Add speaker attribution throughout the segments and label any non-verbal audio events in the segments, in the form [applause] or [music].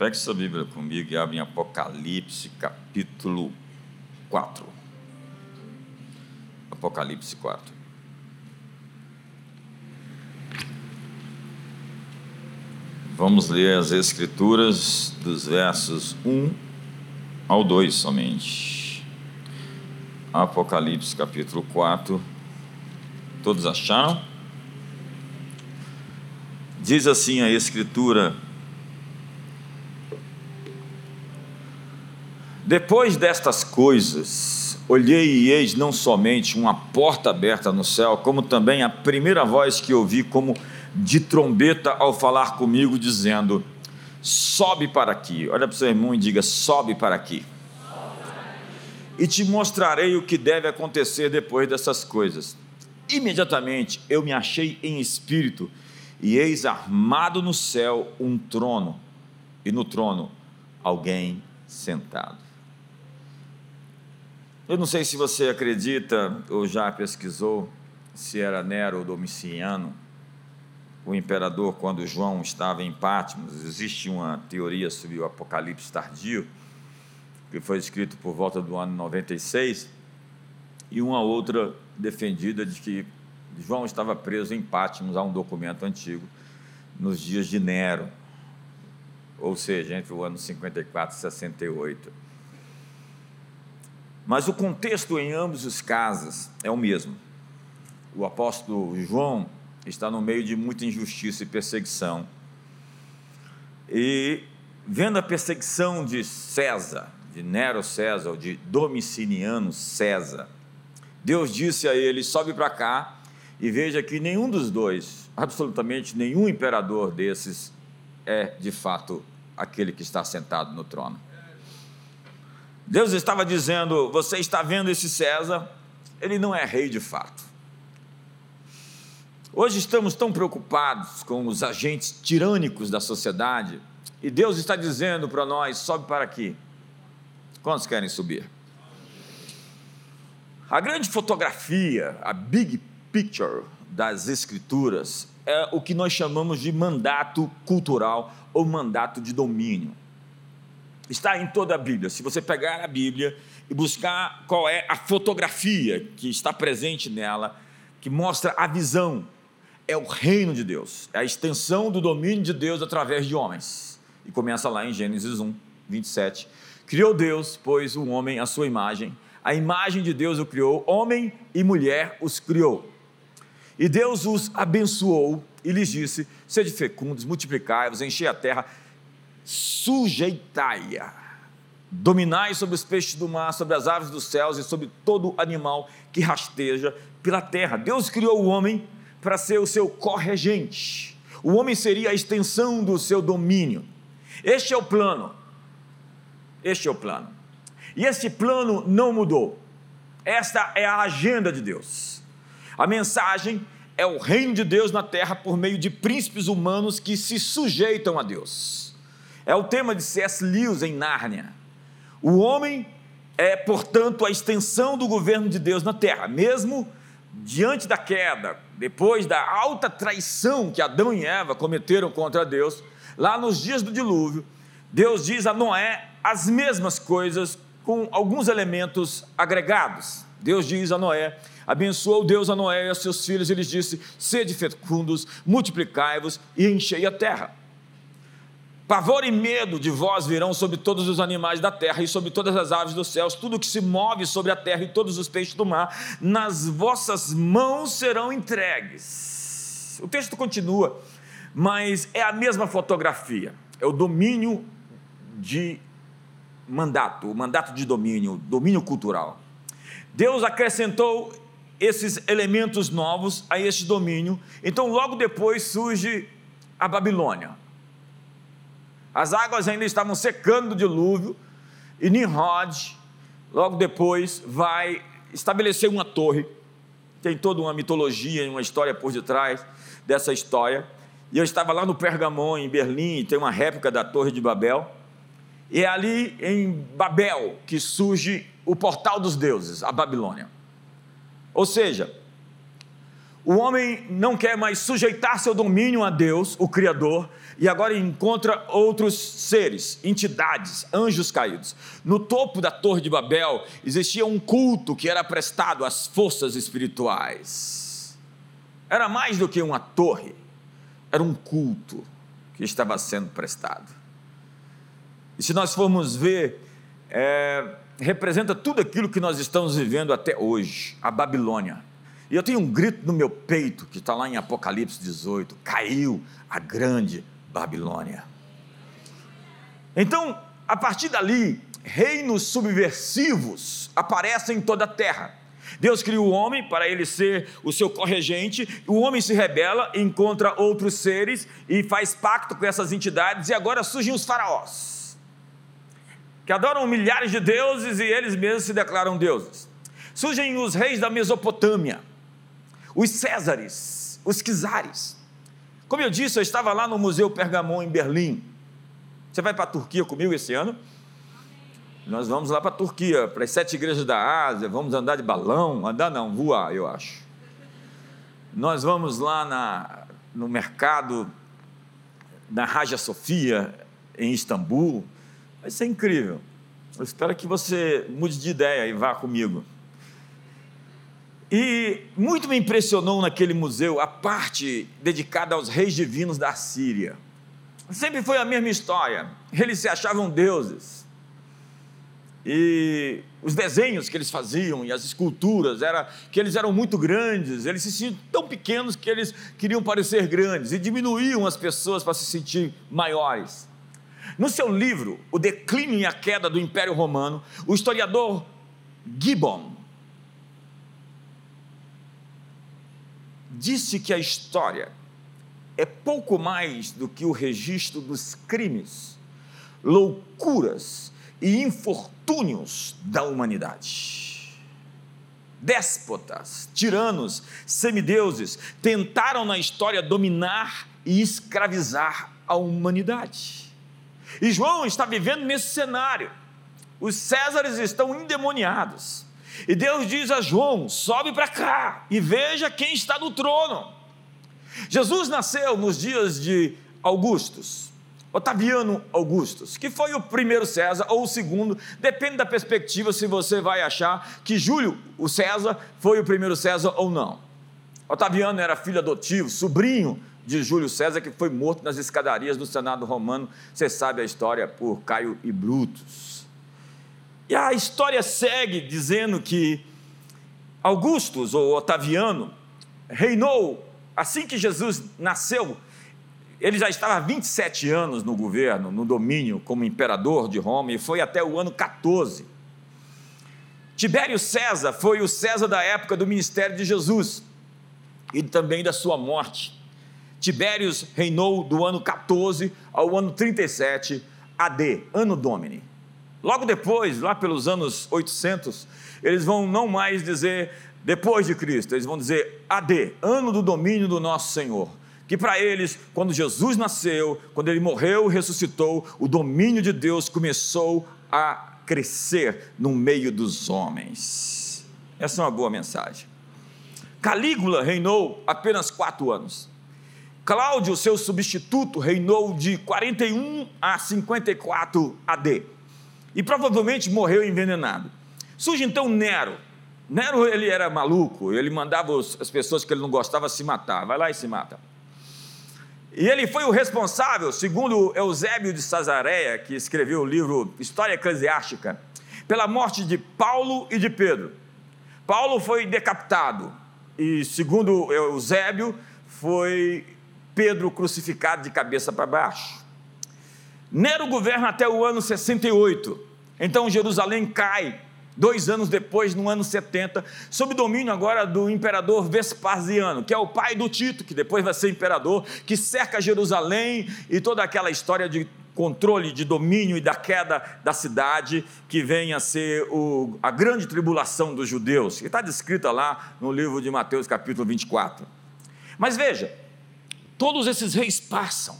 Speaker 1: Pegue sua Bíblia comigo e abre em Apocalipse, capítulo 4. Apocalipse 4. Vamos ler as Escrituras dos versos 1 ao 2 somente. Apocalipse, capítulo 4. Todos acharam? Diz assim a Escritura Depois destas coisas, olhei e eis não somente uma porta aberta no céu, como também a primeira voz que ouvi, como de trombeta, ao falar comigo, dizendo: Sobe para aqui. Olha para o seu irmão e diga: Sobe para aqui. E te mostrarei o que deve acontecer depois dessas coisas. Imediatamente eu me achei em espírito, e eis armado no céu um trono, e no trono alguém sentado. Eu não sei se você acredita ou já pesquisou se era Nero ou Domiciano, o imperador, quando João estava em Patmos. Existe uma teoria sobre o Apocalipse tardio, que foi escrito por volta do ano 96, e uma outra defendida de que João estava preso em Patmos, há um documento antigo, nos dias de Nero, ou seja, entre o ano 54 e 68. Mas o contexto em ambos os casos é o mesmo. O apóstolo João está no meio de muita injustiça e perseguição. E vendo a perseguição de César, de Nero César, ou de Domiciliano César, Deus disse a ele: sobe para cá e veja que nenhum dos dois, absolutamente nenhum imperador desses, é de fato aquele que está sentado no trono. Deus estava dizendo: Você está vendo esse César? Ele não é rei de fato. Hoje estamos tão preocupados com os agentes tirânicos da sociedade e Deus está dizendo para nós: sobe para aqui. Quantos querem subir? A grande fotografia, a big picture das Escrituras, é o que nós chamamos de mandato cultural ou mandato de domínio está em toda a Bíblia. Se você pegar a Bíblia e buscar qual é a fotografia que está presente nela, que mostra a visão, é o reino de Deus, é a extensão do domínio de Deus através de homens. E começa lá em Gênesis 1, 27. Criou Deus, pois, o homem à sua imagem, a imagem de Deus o criou, homem e mulher os criou. E Deus os abençoou e lhes disse: Sede fecundos, multiplicai-vos, enchei a terra, sujeitai-a. Dominai sobre os peixes do mar, sobre as aves dos céus e sobre todo animal que rasteja pela terra. Deus criou o homem para ser o seu corregente. O homem seria a extensão do seu domínio. Este é o plano. Este é o plano. E este plano não mudou. Esta é a agenda de Deus. A mensagem é o reino de Deus na terra por meio de príncipes humanos que se sujeitam a Deus. É o tema de C.S. Lewis em Nárnia. O homem é, portanto, a extensão do governo de Deus na terra, mesmo diante da queda, depois da alta traição que Adão e Eva cometeram contra Deus, lá nos dias do dilúvio, Deus diz a Noé as mesmas coisas com alguns elementos agregados. Deus diz a Noé: abençoou Deus a Noé e a seus filhos, e lhes disse: sede fecundos, multiplicai-vos e enchei a terra. Pavor e medo de vós virão sobre todos os animais da terra e sobre todas as aves dos céus, tudo que se move sobre a terra e todos os peixes do mar, nas vossas mãos serão entregues. O texto continua, mas é a mesma fotografia, é o domínio de mandato, o mandato de domínio, domínio cultural. Deus acrescentou esses elementos novos a este domínio, então logo depois surge a Babilônia as águas ainda estavam secando do dilúvio, e Nimrod, logo depois, vai estabelecer uma torre. Tem toda uma mitologia e uma história por detrás dessa história. E eu estava lá no Pergamon, em Berlim, e tem uma réplica da Torre de Babel. E é ali em Babel que surge o portal dos deuses, a Babilônia. Ou seja, o homem não quer mais sujeitar seu domínio a Deus, o Criador, e agora encontra outros seres, entidades, anjos caídos. No topo da Torre de Babel existia um culto que era prestado às forças espirituais. Era mais do que uma torre, era um culto que estava sendo prestado. E se nós formos ver, é, representa tudo aquilo que nós estamos vivendo até hoje, a Babilônia e eu tenho um grito no meu peito, que está lá em Apocalipse 18: caiu a grande Babilônia. Então, a partir dali, reinos subversivos aparecem em toda a terra. Deus cria o homem para ele ser o seu corregente, o homem se rebela, encontra outros seres e faz pacto com essas entidades, e agora surgem os faraós, que adoram milhares de deuses e eles mesmos se declaram deuses. Surgem os reis da Mesopotâmia, os Césares, os Quizares. Como eu disse, eu estava lá no Museu Pergamon em Berlim. Você vai para a Turquia comigo esse ano? Nós vamos lá para a Turquia, para as sete igrejas da Ásia, vamos andar de balão, andar não, voar, eu acho. Nós vamos lá na, no mercado, na Raja Sofia, em Istambul. Vai ser incrível. Eu espero que você mude de ideia e vá comigo. E muito me impressionou naquele museu a parte dedicada aos reis divinos da Síria. Sempre foi a mesma história. Eles se achavam deuses. E os desenhos que eles faziam e as esculturas era que eles eram muito grandes, eles se sentiam tão pequenos que eles queriam parecer grandes e diminuíam as pessoas para se sentir maiores. No seu livro, O Declínio e a Queda do Império Romano, o historiador Gibbon disse que a história é pouco mais do que o registro dos crimes, loucuras e infortúnios da humanidade. Déspotas, tiranos, semideuses tentaram na história dominar e escravizar a humanidade. E João está vivendo nesse cenário. Os Césares estão endemoniados e Deus diz a João: sobe para cá e veja quem está no trono. Jesus nasceu nos dias de Augustus, Otaviano Augustus, que foi o primeiro César ou o segundo, depende da perspectiva se você vai achar que Júlio, o César, foi o primeiro César ou não. Otaviano era filho adotivo, sobrinho de Júlio César, que foi morto nas escadarias do Senado romano. Você sabe a história por Caio e Brutus. E a história segue dizendo que Augustus, ou Otaviano, reinou assim que Jesus nasceu. Ele já estava há 27 anos no governo, no domínio, como imperador de Roma, e foi até o ano 14. Tibério César foi o César da época do ministério de Jesus e também da sua morte. Tibérios reinou do ano 14 ao ano 37 AD, ano Domini. Logo depois, lá pelos anos 800, eles vão não mais dizer depois de Cristo, eles vão dizer AD, ano do domínio do nosso Senhor. Que para eles, quando Jesus nasceu, quando ele morreu e ressuscitou, o domínio de Deus começou a crescer no meio dos homens. Essa é uma boa mensagem. Calígula reinou apenas quatro anos. Cláudio, seu substituto, reinou de 41 a 54 AD e provavelmente morreu envenenado. Surge então Nero. Nero ele era maluco, ele mandava as pessoas que ele não gostava se matar. Vai lá e se mata. E ele foi o responsável, segundo Eusébio de Cesareia, que escreveu o livro História Eclesiástica, pela morte de Paulo e de Pedro. Paulo foi decapitado e, segundo Eusébio, foi Pedro crucificado de cabeça para baixo. Nero governa até o ano 68. Então Jerusalém cai dois anos depois, no ano 70, sob domínio agora do imperador Vespasiano, que é o pai do Tito, que depois vai ser imperador, que cerca Jerusalém e toda aquela história de controle, de domínio e da queda da cidade, que vem a ser o, a grande tribulação dos judeus, que está descrita lá no livro de Mateus, capítulo 24. Mas veja, todos esses reis passam,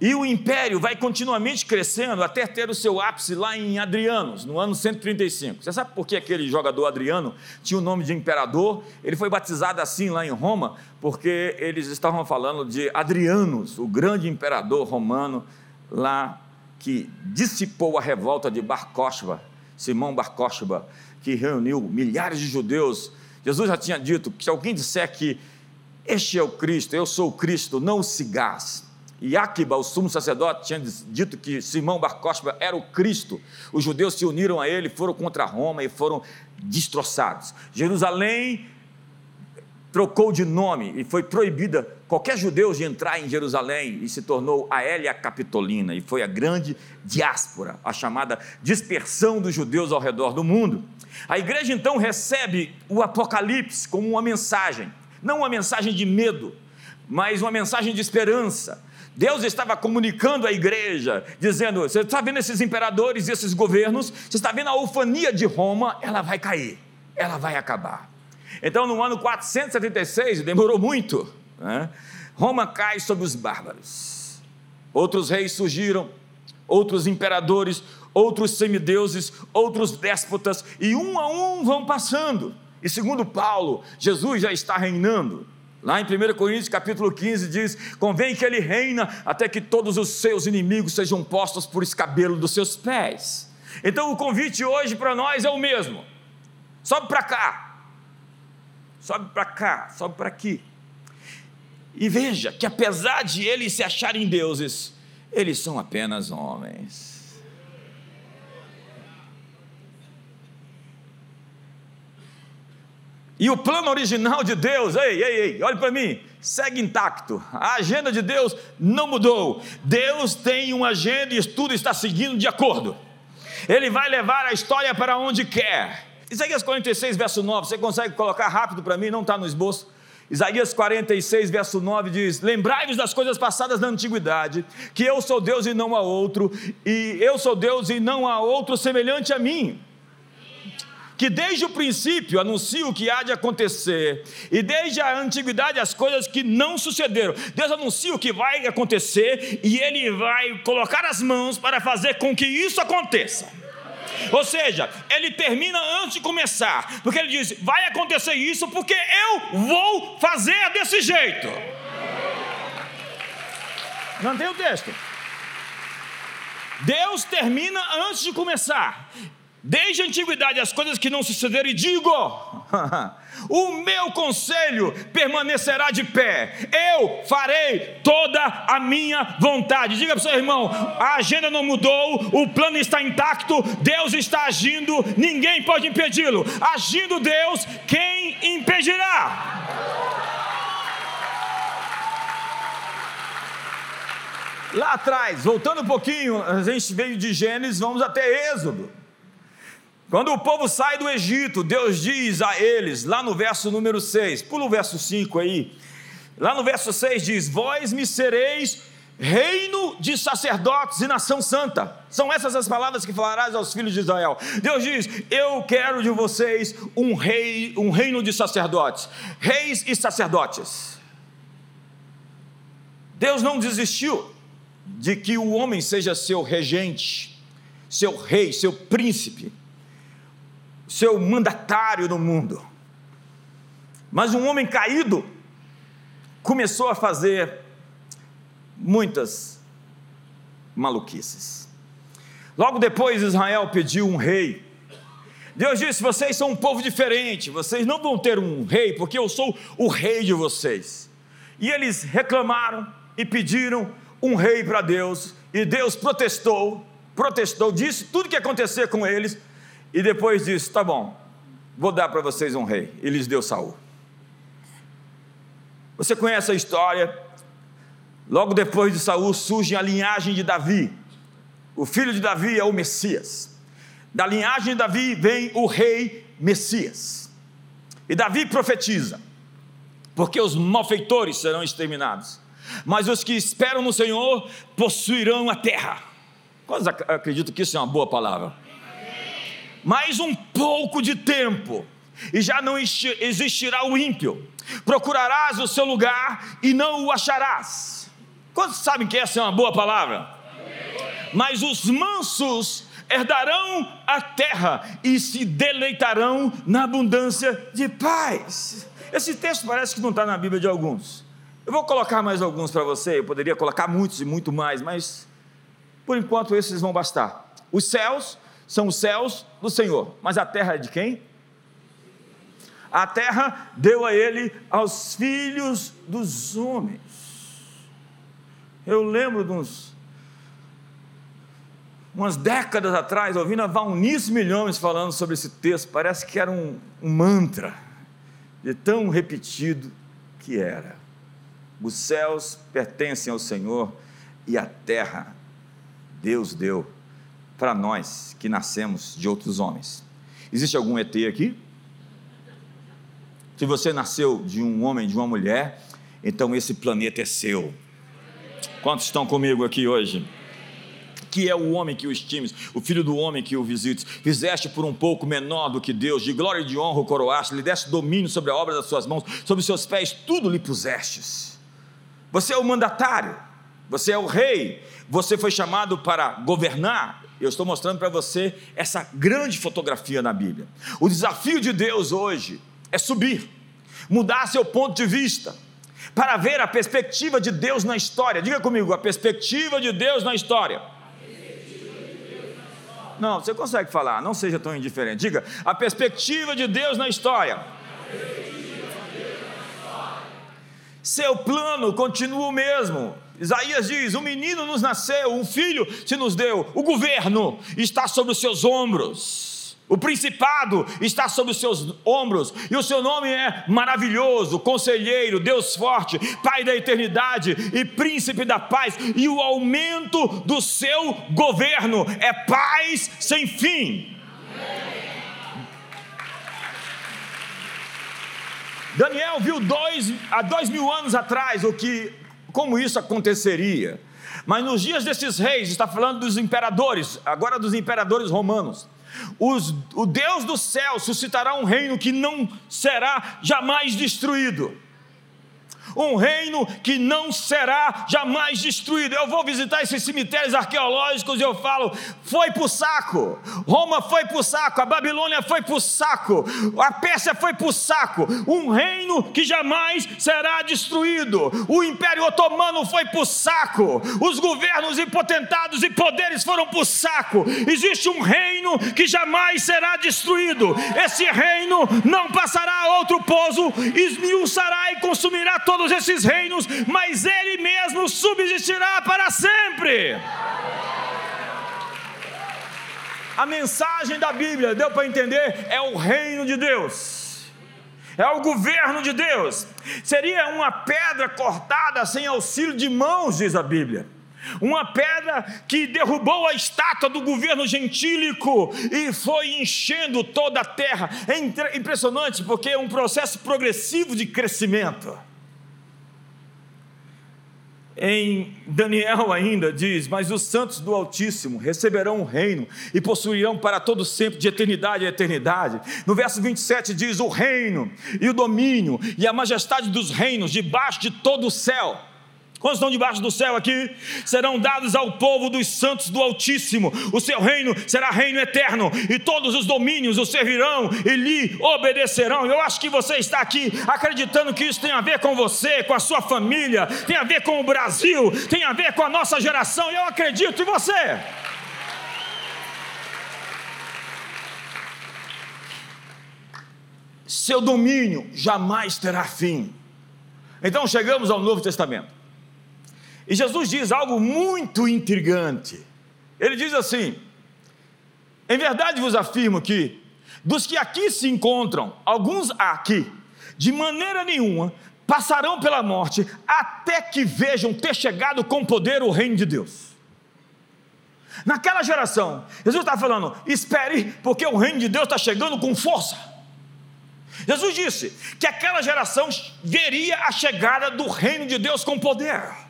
Speaker 1: E o império vai continuamente crescendo até ter o seu ápice lá em Adrianos, no ano 135. Você sabe por que aquele jogador Adriano tinha o nome de imperador? Ele foi batizado assim lá em Roma, porque eles estavam falando de Adrianos, o grande imperador romano, lá que dissipou a revolta de Bar Kokhba, Simão Bar Kokhba, que reuniu milhares de judeus. Jesus já tinha dito que se alguém disser que este é o Cristo, eu sou o Cristo, não o cigás. E Akiba, o sumo sacerdote, tinha dito que Simão Bar Kokhba era o Cristo. Os judeus se uniram a ele, foram contra Roma e foram destroçados. Jerusalém trocou de nome e foi proibida qualquer judeu de entrar em Jerusalém e se tornou a Hélia Capitolina e foi a grande diáspora, a chamada dispersão dos judeus ao redor do mundo. A igreja então recebe o Apocalipse como uma mensagem, não uma mensagem de medo, mas uma mensagem de esperança. Deus estava comunicando à igreja, dizendo: Você está vendo esses imperadores e esses governos? Você está vendo a ufania de Roma? Ela vai cair, ela vai acabar. Então, no ano 476, demorou muito, né? Roma cai sobre os bárbaros. Outros reis surgiram, outros imperadores, outros semideuses, outros déspotas, e um a um vão passando. E segundo Paulo, Jesus já está reinando. Lá em 1 Coríntios capítulo 15 diz: convém que ele reina até que todos os seus inimigos sejam postos por escabelo dos seus pés. Então o convite hoje para nós é o mesmo. Sobe para cá, sobe para cá, sobe para aqui. E veja que apesar de eles se acharem deuses, eles são apenas homens. E o plano original de Deus, ei, ei, ei, olhe para mim, segue intacto. A agenda de Deus não mudou. Deus tem uma agenda e tudo está seguindo de acordo. Ele vai levar a história para onde quer. Isaías 46, verso 9, você consegue colocar rápido para mim? Não está no esboço. Isaías 46, verso 9 diz: Lembrai-vos das coisas passadas na antiguidade, que eu sou Deus e não há outro, e eu sou Deus e não há outro semelhante a mim. Que desde o princípio anuncio o que há de acontecer, e desde a antiguidade as coisas que não sucederam. Deus anuncia o que vai acontecer, e Ele vai colocar as mãos para fazer com que isso aconteça. Ou seja, ele termina antes de começar, porque ele diz: vai acontecer isso porque eu vou fazer desse jeito. Não tem o texto. Deus termina antes de começar. Desde a antiguidade as coisas que não sucederam, e digo: [laughs] o meu conselho permanecerá de pé, eu farei toda a minha vontade. Diga para o seu irmão: a agenda não mudou, o plano está intacto, Deus está agindo, ninguém pode impedi-lo. Agindo Deus, quem impedirá? Lá atrás, voltando um pouquinho, a gente veio de Gênesis, vamos até Êxodo. Quando o povo sai do Egito, Deus diz a eles, lá no verso número 6, pula o verso 5 aí. Lá no verso 6 diz: Vós me sereis reino de sacerdotes e nação santa. São essas as palavras que falarás aos filhos de Israel. Deus diz: Eu quero de vocês um rei, um reino de sacerdotes, reis e sacerdotes. Deus não desistiu de que o homem seja seu regente, seu rei, seu príncipe seu mandatário no mundo. Mas um homem caído começou a fazer muitas maluquices. Logo depois, Israel pediu um rei. Deus disse: Vocês são um povo diferente, vocês não vão ter um rei, porque eu sou o rei de vocês. E eles reclamaram e pediram um rei para Deus, e Deus protestou, protestou, disse tudo que ia acontecer com eles, e depois disse: Tá bom, vou dar para vocês um rei. E lhes deu Saul. Você conhece a história? Logo depois de Saul surge a linhagem de Davi. O filho de Davi é o Messias. Da linhagem de Davi vem o rei Messias. E Davi profetiza: porque os malfeitores serão exterminados, mas os que esperam no Senhor possuirão a terra. Quantos acreditam que isso é uma boa palavra? Mais um pouco de tempo, e já não existirá o ímpio. Procurarás o seu lugar e não o acharás. Quantos sabem que essa é uma boa palavra? Mas os mansos herdarão a terra e se deleitarão na abundância de paz. Esse texto parece que não está na Bíblia de alguns. Eu vou colocar mais alguns para você, eu poderia colocar muitos e muito mais, mas por enquanto esses vão bastar. Os céus são os céus do Senhor, mas a terra é de quem? A terra deu a ele aos filhos dos homens. Eu lembro de uns, umas décadas atrás, ouvindo a Valnice Milhões falando sobre esse texto, parece que era um, um mantra, de tão repetido que era. Os céus pertencem ao Senhor e a terra Deus deu para nós que nascemos de outros homens. Existe algum ET aqui? Se você nasceu de um homem, de uma mulher, então esse planeta é seu. Quantos estão comigo aqui hoje? que é o homem que o estimes, o filho do homem que o visites. Fizeste por um pouco menor do que Deus, de glória e de honra o coroaste, lhe deste domínio sobre a obra das suas mãos, sobre os seus pés, tudo lhe pusestes. Você é o mandatário, você é o rei, você foi chamado para governar. Eu estou mostrando para você essa grande fotografia na Bíblia. O desafio de Deus hoje é subir, mudar seu ponto de vista, para ver a perspectiva de Deus na história. Diga comigo, a perspectiva de Deus na história. Não, você consegue falar, não seja tão indiferente. Diga, a perspectiva de Deus na história. Seu plano continua o mesmo. Isaías diz: Um menino nos nasceu, um filho se nos deu, o governo está sobre os seus ombros. O principado está sobre os seus ombros, e o seu nome é maravilhoso, conselheiro, Deus forte, Pai da eternidade e príncipe da paz, e o aumento do seu governo é paz sem fim. Daniel viu dois, há dois mil anos atrás o que, como isso aconteceria. Mas nos dias desses reis, está falando dos imperadores, agora dos imperadores romanos. Os, o Deus do céu suscitará um reino que não será jamais destruído um reino que não será jamais destruído. Eu vou visitar esses cemitérios arqueológicos e eu falo: foi para o saco, Roma foi para o saco, a Babilônia foi para o saco, a Pérsia foi para o saco, um reino que jamais será destruído. O Império Otomano foi para o saco, os governos impotentados e poderes foram para o saco. Existe um reino que jamais será destruído. Esse reino não passará a outro pouso, esmiuçará e consumirá todos todos esses reinos, mas ele mesmo subsistirá para sempre. A mensagem da Bíblia, deu para entender? É o reino de Deus, é o governo de Deus. Seria uma pedra cortada sem auxílio de mãos, diz a Bíblia. Uma pedra que derrubou a estátua do governo gentílico e foi enchendo toda a terra. É impressionante porque é um processo progressivo de crescimento. Em Daniel ainda diz: Mas os santos do Altíssimo receberão o reino e possuirão para todo sempre, de eternidade a eternidade. No verso 27 diz: O reino e o domínio e a majestade dos reinos debaixo de todo o céu Quantos estão debaixo do céu aqui? Serão dados ao povo dos santos do Altíssimo. O seu reino será reino eterno, e todos os domínios o servirão e lhe obedecerão. Eu acho que você está aqui acreditando que isso tem a ver com você, com a sua família, tem a ver com o Brasil, tem a ver com a nossa geração. E eu acredito em você. Seu domínio jamais terá fim. Então chegamos ao Novo Testamento. E Jesus diz algo muito intrigante. Ele diz assim: Em verdade vos afirmo que, dos que aqui se encontram, alguns aqui, de maneira nenhuma, passarão pela morte, até que vejam ter chegado com poder o reino de Deus. Naquela geração, Jesus está falando: espere, porque o reino de Deus está chegando com força. Jesus disse que aquela geração veria a chegada do reino de Deus com poder.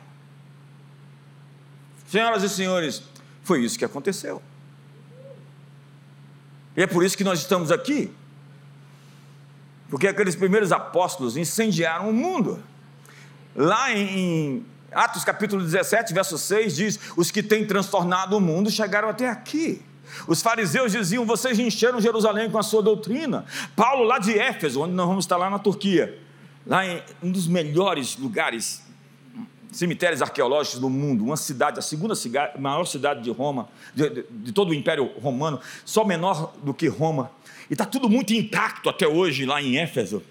Speaker 1: Senhoras e senhores, foi isso que aconteceu. E é por isso que nós estamos aqui. Porque aqueles primeiros apóstolos incendiaram o mundo. Lá em Atos capítulo 17, verso 6 diz: Os que têm transtornado o mundo chegaram até aqui. Os fariseus diziam: Vocês encheram Jerusalém com a sua doutrina. Paulo, lá de Éfeso, onde nós vamos estar lá na Turquia, lá em um dos melhores lugares, cemitérios arqueológicos do mundo, uma cidade, a segunda cidade, maior cidade de Roma, de, de, de todo o Império Romano, só menor do que Roma. E está tudo muito intacto até hoje lá em Éfeso.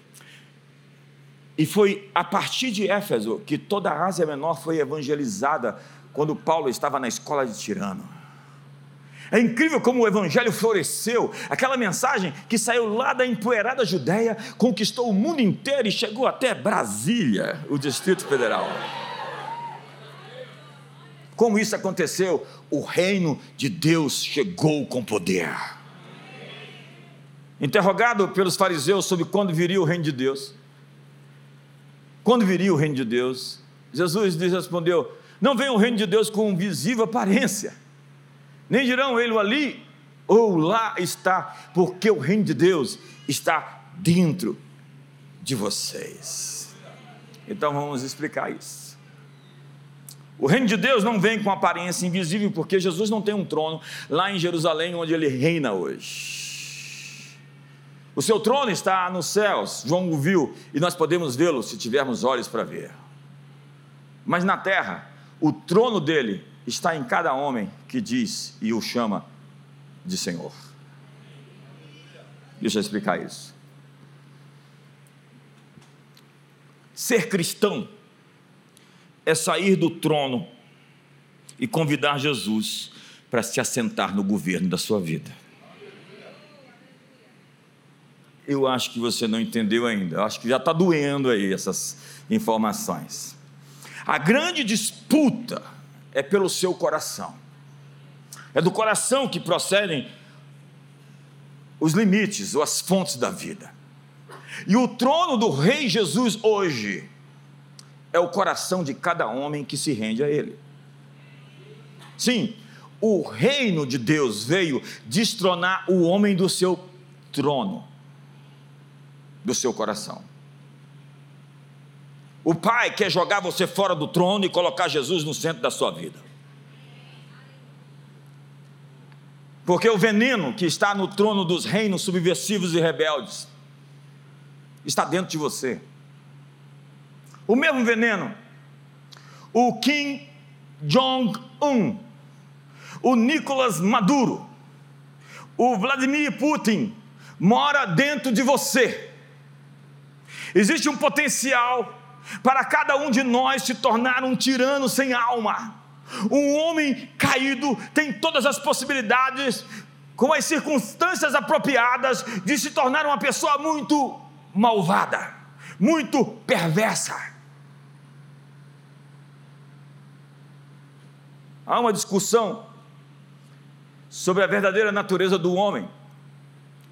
Speaker 1: E foi a partir de Éfeso que toda a Ásia Menor foi evangelizada quando Paulo estava na escola de Tirano. É incrível como o evangelho floresceu. Aquela mensagem que saiu lá da empoeirada Judéia, conquistou o mundo inteiro e chegou até Brasília, o Distrito Federal. Como isso aconteceu? O reino de Deus chegou com poder. Interrogado pelos fariseus sobre quando viria o reino de Deus, quando viria o reino de Deus, Jesus lhes respondeu: Não vem o reino de Deus com visível aparência nem dirão ele ali ou lá está, porque o reino de Deus está dentro de vocês. Então vamos explicar isso. O reino de Deus não vem com aparência invisível, porque Jesus não tem um trono lá em Jerusalém, onde ele reina hoje. O seu trono está nos céus, João o viu, e nós podemos vê-lo se tivermos olhos para ver. Mas na terra, o trono dele está em cada homem que diz e o chama de Senhor. Deixa eu explicar isso. Ser cristão é sair do trono e convidar Jesus para se assentar no governo da sua vida. Eu acho que você não entendeu ainda, eu acho que já está doendo aí essas informações. A grande disputa é pelo seu coração. É do coração que procedem os limites ou as fontes da vida. E o trono do Rei Jesus hoje é o coração de cada homem que se rende a Ele. Sim, o reino de Deus veio destronar o homem do seu trono, do seu coração. O pai quer jogar você fora do trono e colocar Jesus no centro da sua vida. Porque o veneno que está no trono dos reinos subversivos e rebeldes está dentro de você. O mesmo veneno, o Kim Jong-un, o Nicolas Maduro, o Vladimir Putin, mora dentro de você. Existe um potencial para cada um de nós se tornar um tirano sem alma. Um homem caído tem todas as possibilidades, com as circunstâncias apropriadas, de se tornar uma pessoa muito malvada, muito perversa. Há uma discussão sobre a verdadeira natureza do homem.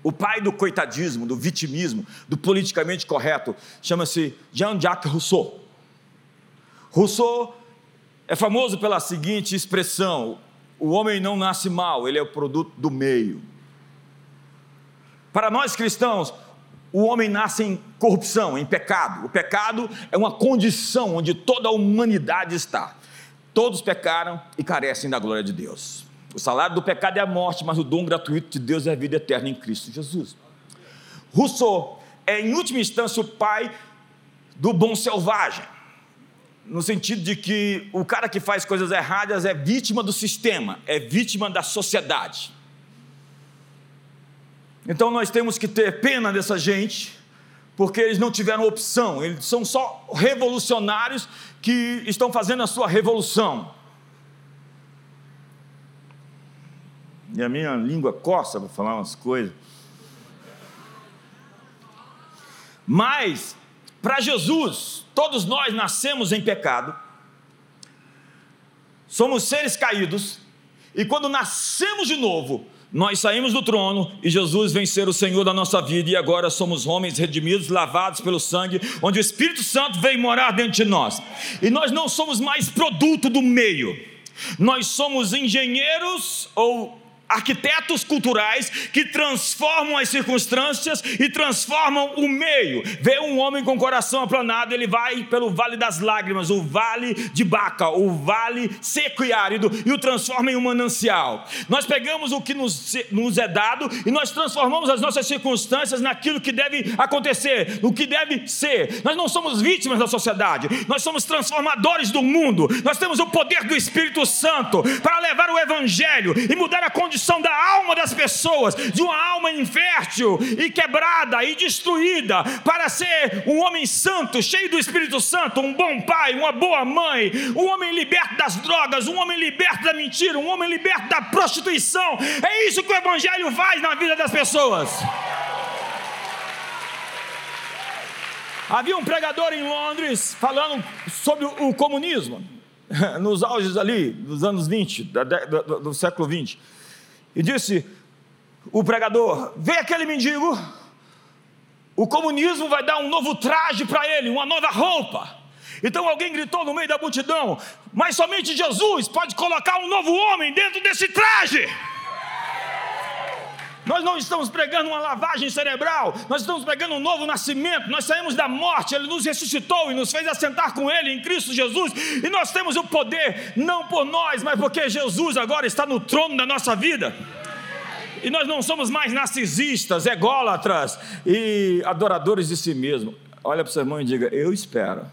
Speaker 1: O pai do coitadismo, do vitimismo, do politicamente correto, chama-se Jean-Jacques Rousseau. Rousseau é famoso pela seguinte expressão: o homem não nasce mal, ele é o produto do meio. Para nós cristãos, o homem nasce em corrupção, em pecado. O pecado é uma condição onde toda a humanidade está. Todos pecaram e carecem da glória de Deus. O salário do pecado é a morte, mas o dom gratuito de Deus é a vida eterna em Cristo Jesus. Rousseau é, em última instância, o pai do bom selvagem, no sentido de que o cara que faz coisas erradas é vítima do sistema, é vítima da sociedade. Então nós temos que ter pena dessa gente, porque eles não tiveram opção, eles são só revolucionários que estão fazendo a sua revolução. e a minha língua coça para falar umas coisas. Mas, para Jesus, todos nós nascemos em pecado, somos seres caídos, e quando nascemos de novo, nós saímos do trono e Jesus vem ser o Senhor da nossa vida, e agora somos homens redimidos, lavados pelo sangue, onde o Espírito Santo vem morar dentro de nós, e nós não somos mais produto do meio, nós somos engenheiros ou arquitetos culturais que transformam as circunstâncias e transformam o meio. Vê um homem com o coração aplanado, ele vai pelo vale das lágrimas, o vale de Baca, o vale seco e árido, e o transforma em um manancial. Nós pegamos o que nos, nos é dado e nós transformamos as nossas circunstâncias naquilo que deve acontecer, no que deve ser. Nós não somos vítimas da sociedade, nós somos transformadores do mundo. Nós temos o poder do Espírito Santo para levar o Evangelho e mudar a condição condição da alma das pessoas, de uma alma infértil e quebrada e destruída, para ser um homem santo, cheio do Espírito Santo, um bom pai, uma boa mãe, um homem liberto das drogas, um homem liberto da mentira, um homem liberto da prostituição. É isso que o Evangelho faz na vida das pessoas. Havia um pregador em Londres falando sobre o comunismo, [laughs] nos auges ali, dos anos 20, do, século 20. E disse o pregador: Vê aquele mendigo, o comunismo vai dar um novo traje para ele, uma nova roupa. Então alguém gritou no meio da multidão: Mas somente Jesus pode colocar um novo homem dentro desse traje. Nós não estamos pregando uma lavagem cerebral, nós estamos pregando um novo nascimento. Nós saímos da morte, Ele nos ressuscitou e nos fez assentar com Ele em Cristo Jesus, e nós temos o poder, não por nós, mas porque Jesus agora está no trono da nossa vida. E nós não somos mais narcisistas, ególatras e adoradores de si mesmo. Olha para o seu irmão e diga: Eu espero.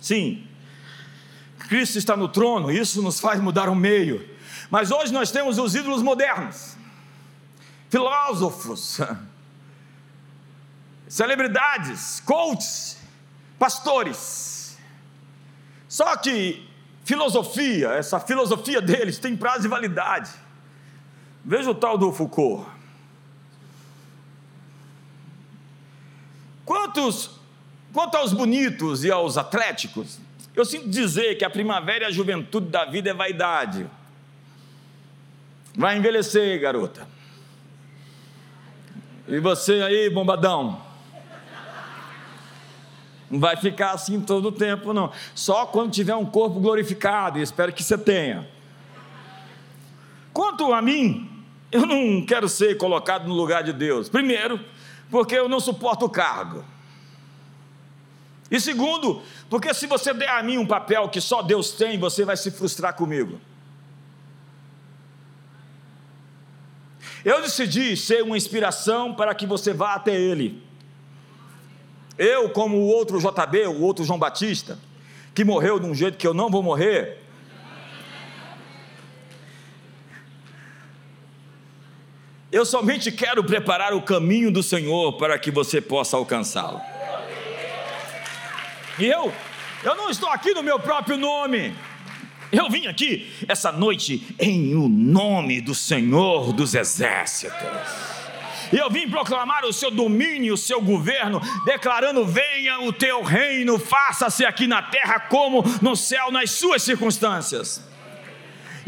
Speaker 1: Sim, Cristo está no trono, isso nos faz mudar o meio. Mas hoje nós temos os ídolos modernos, filósofos, [laughs] celebridades, coaches, pastores. Só que filosofia, essa filosofia deles tem prazo de validade. Veja o tal do Foucault. Quantos, quanto aos bonitos e aos atléticos, eu sinto dizer que a primavera e a juventude da vida é vaidade. Vai envelhecer, garota. E você aí, bombadão? Não vai ficar assim todo o tempo, não. Só quando tiver um corpo glorificado, e espero que você tenha. Quanto a mim, eu não quero ser colocado no lugar de Deus. Primeiro, porque eu não suporto o cargo. E segundo, porque se você der a mim um papel que só Deus tem, você vai se frustrar comigo. Eu decidi ser uma inspiração para que você vá até Ele. Eu, como o outro JB, o outro João Batista, que morreu de um jeito que eu não vou morrer. Eu somente quero preparar o caminho do Senhor para que você possa alcançá-lo. E eu, eu não estou aqui no meu próprio nome. Eu vim aqui essa noite em o nome do Senhor dos Exércitos. Eu vim proclamar o seu domínio, o seu governo, declarando: venha o teu reino, faça-se aqui na terra como no céu, nas suas circunstâncias.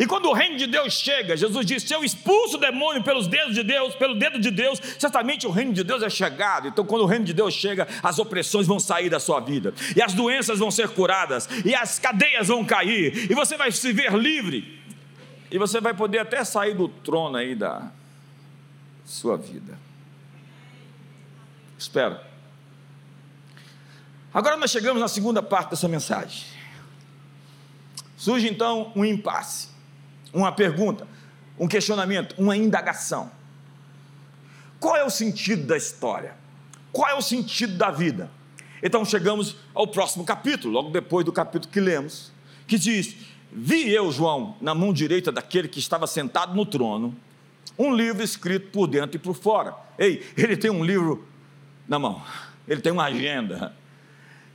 Speaker 1: E quando o reino de Deus chega, Jesus disse: Se eu expulso o demônio pelos dedos de Deus, pelo dedo de Deus, certamente o reino de Deus é chegado. Então, quando o reino de Deus chega, as opressões vão sair da sua vida, e as doenças vão ser curadas, e as cadeias vão cair, e você vai se ver livre, e você vai poder até sair do trono aí da sua vida. Espera. Agora nós chegamos na segunda parte dessa mensagem. Surge então um impasse uma pergunta, um questionamento, uma indagação. Qual é o sentido da história? Qual é o sentido da vida? Então chegamos ao próximo capítulo, logo depois do capítulo que lemos, que diz: Vi eu, João, na mão direita daquele que estava sentado no trono, um livro escrito por dentro e por fora. Ei, ele tem um livro na mão, ele tem uma agenda,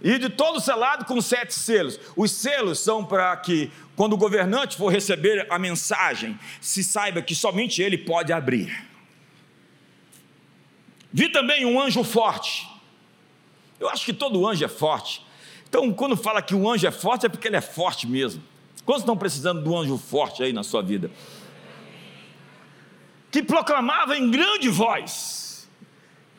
Speaker 1: e de todo selado com sete selos. Os selos são para que, quando o governante for receber a mensagem, se saiba que somente ele pode abrir. Vi também um anjo forte. Eu acho que todo anjo é forte. Então, quando fala que o anjo é forte, é porque ele é forte mesmo. Quantos estão precisando um anjo forte aí na sua vida? Que proclamava em grande voz: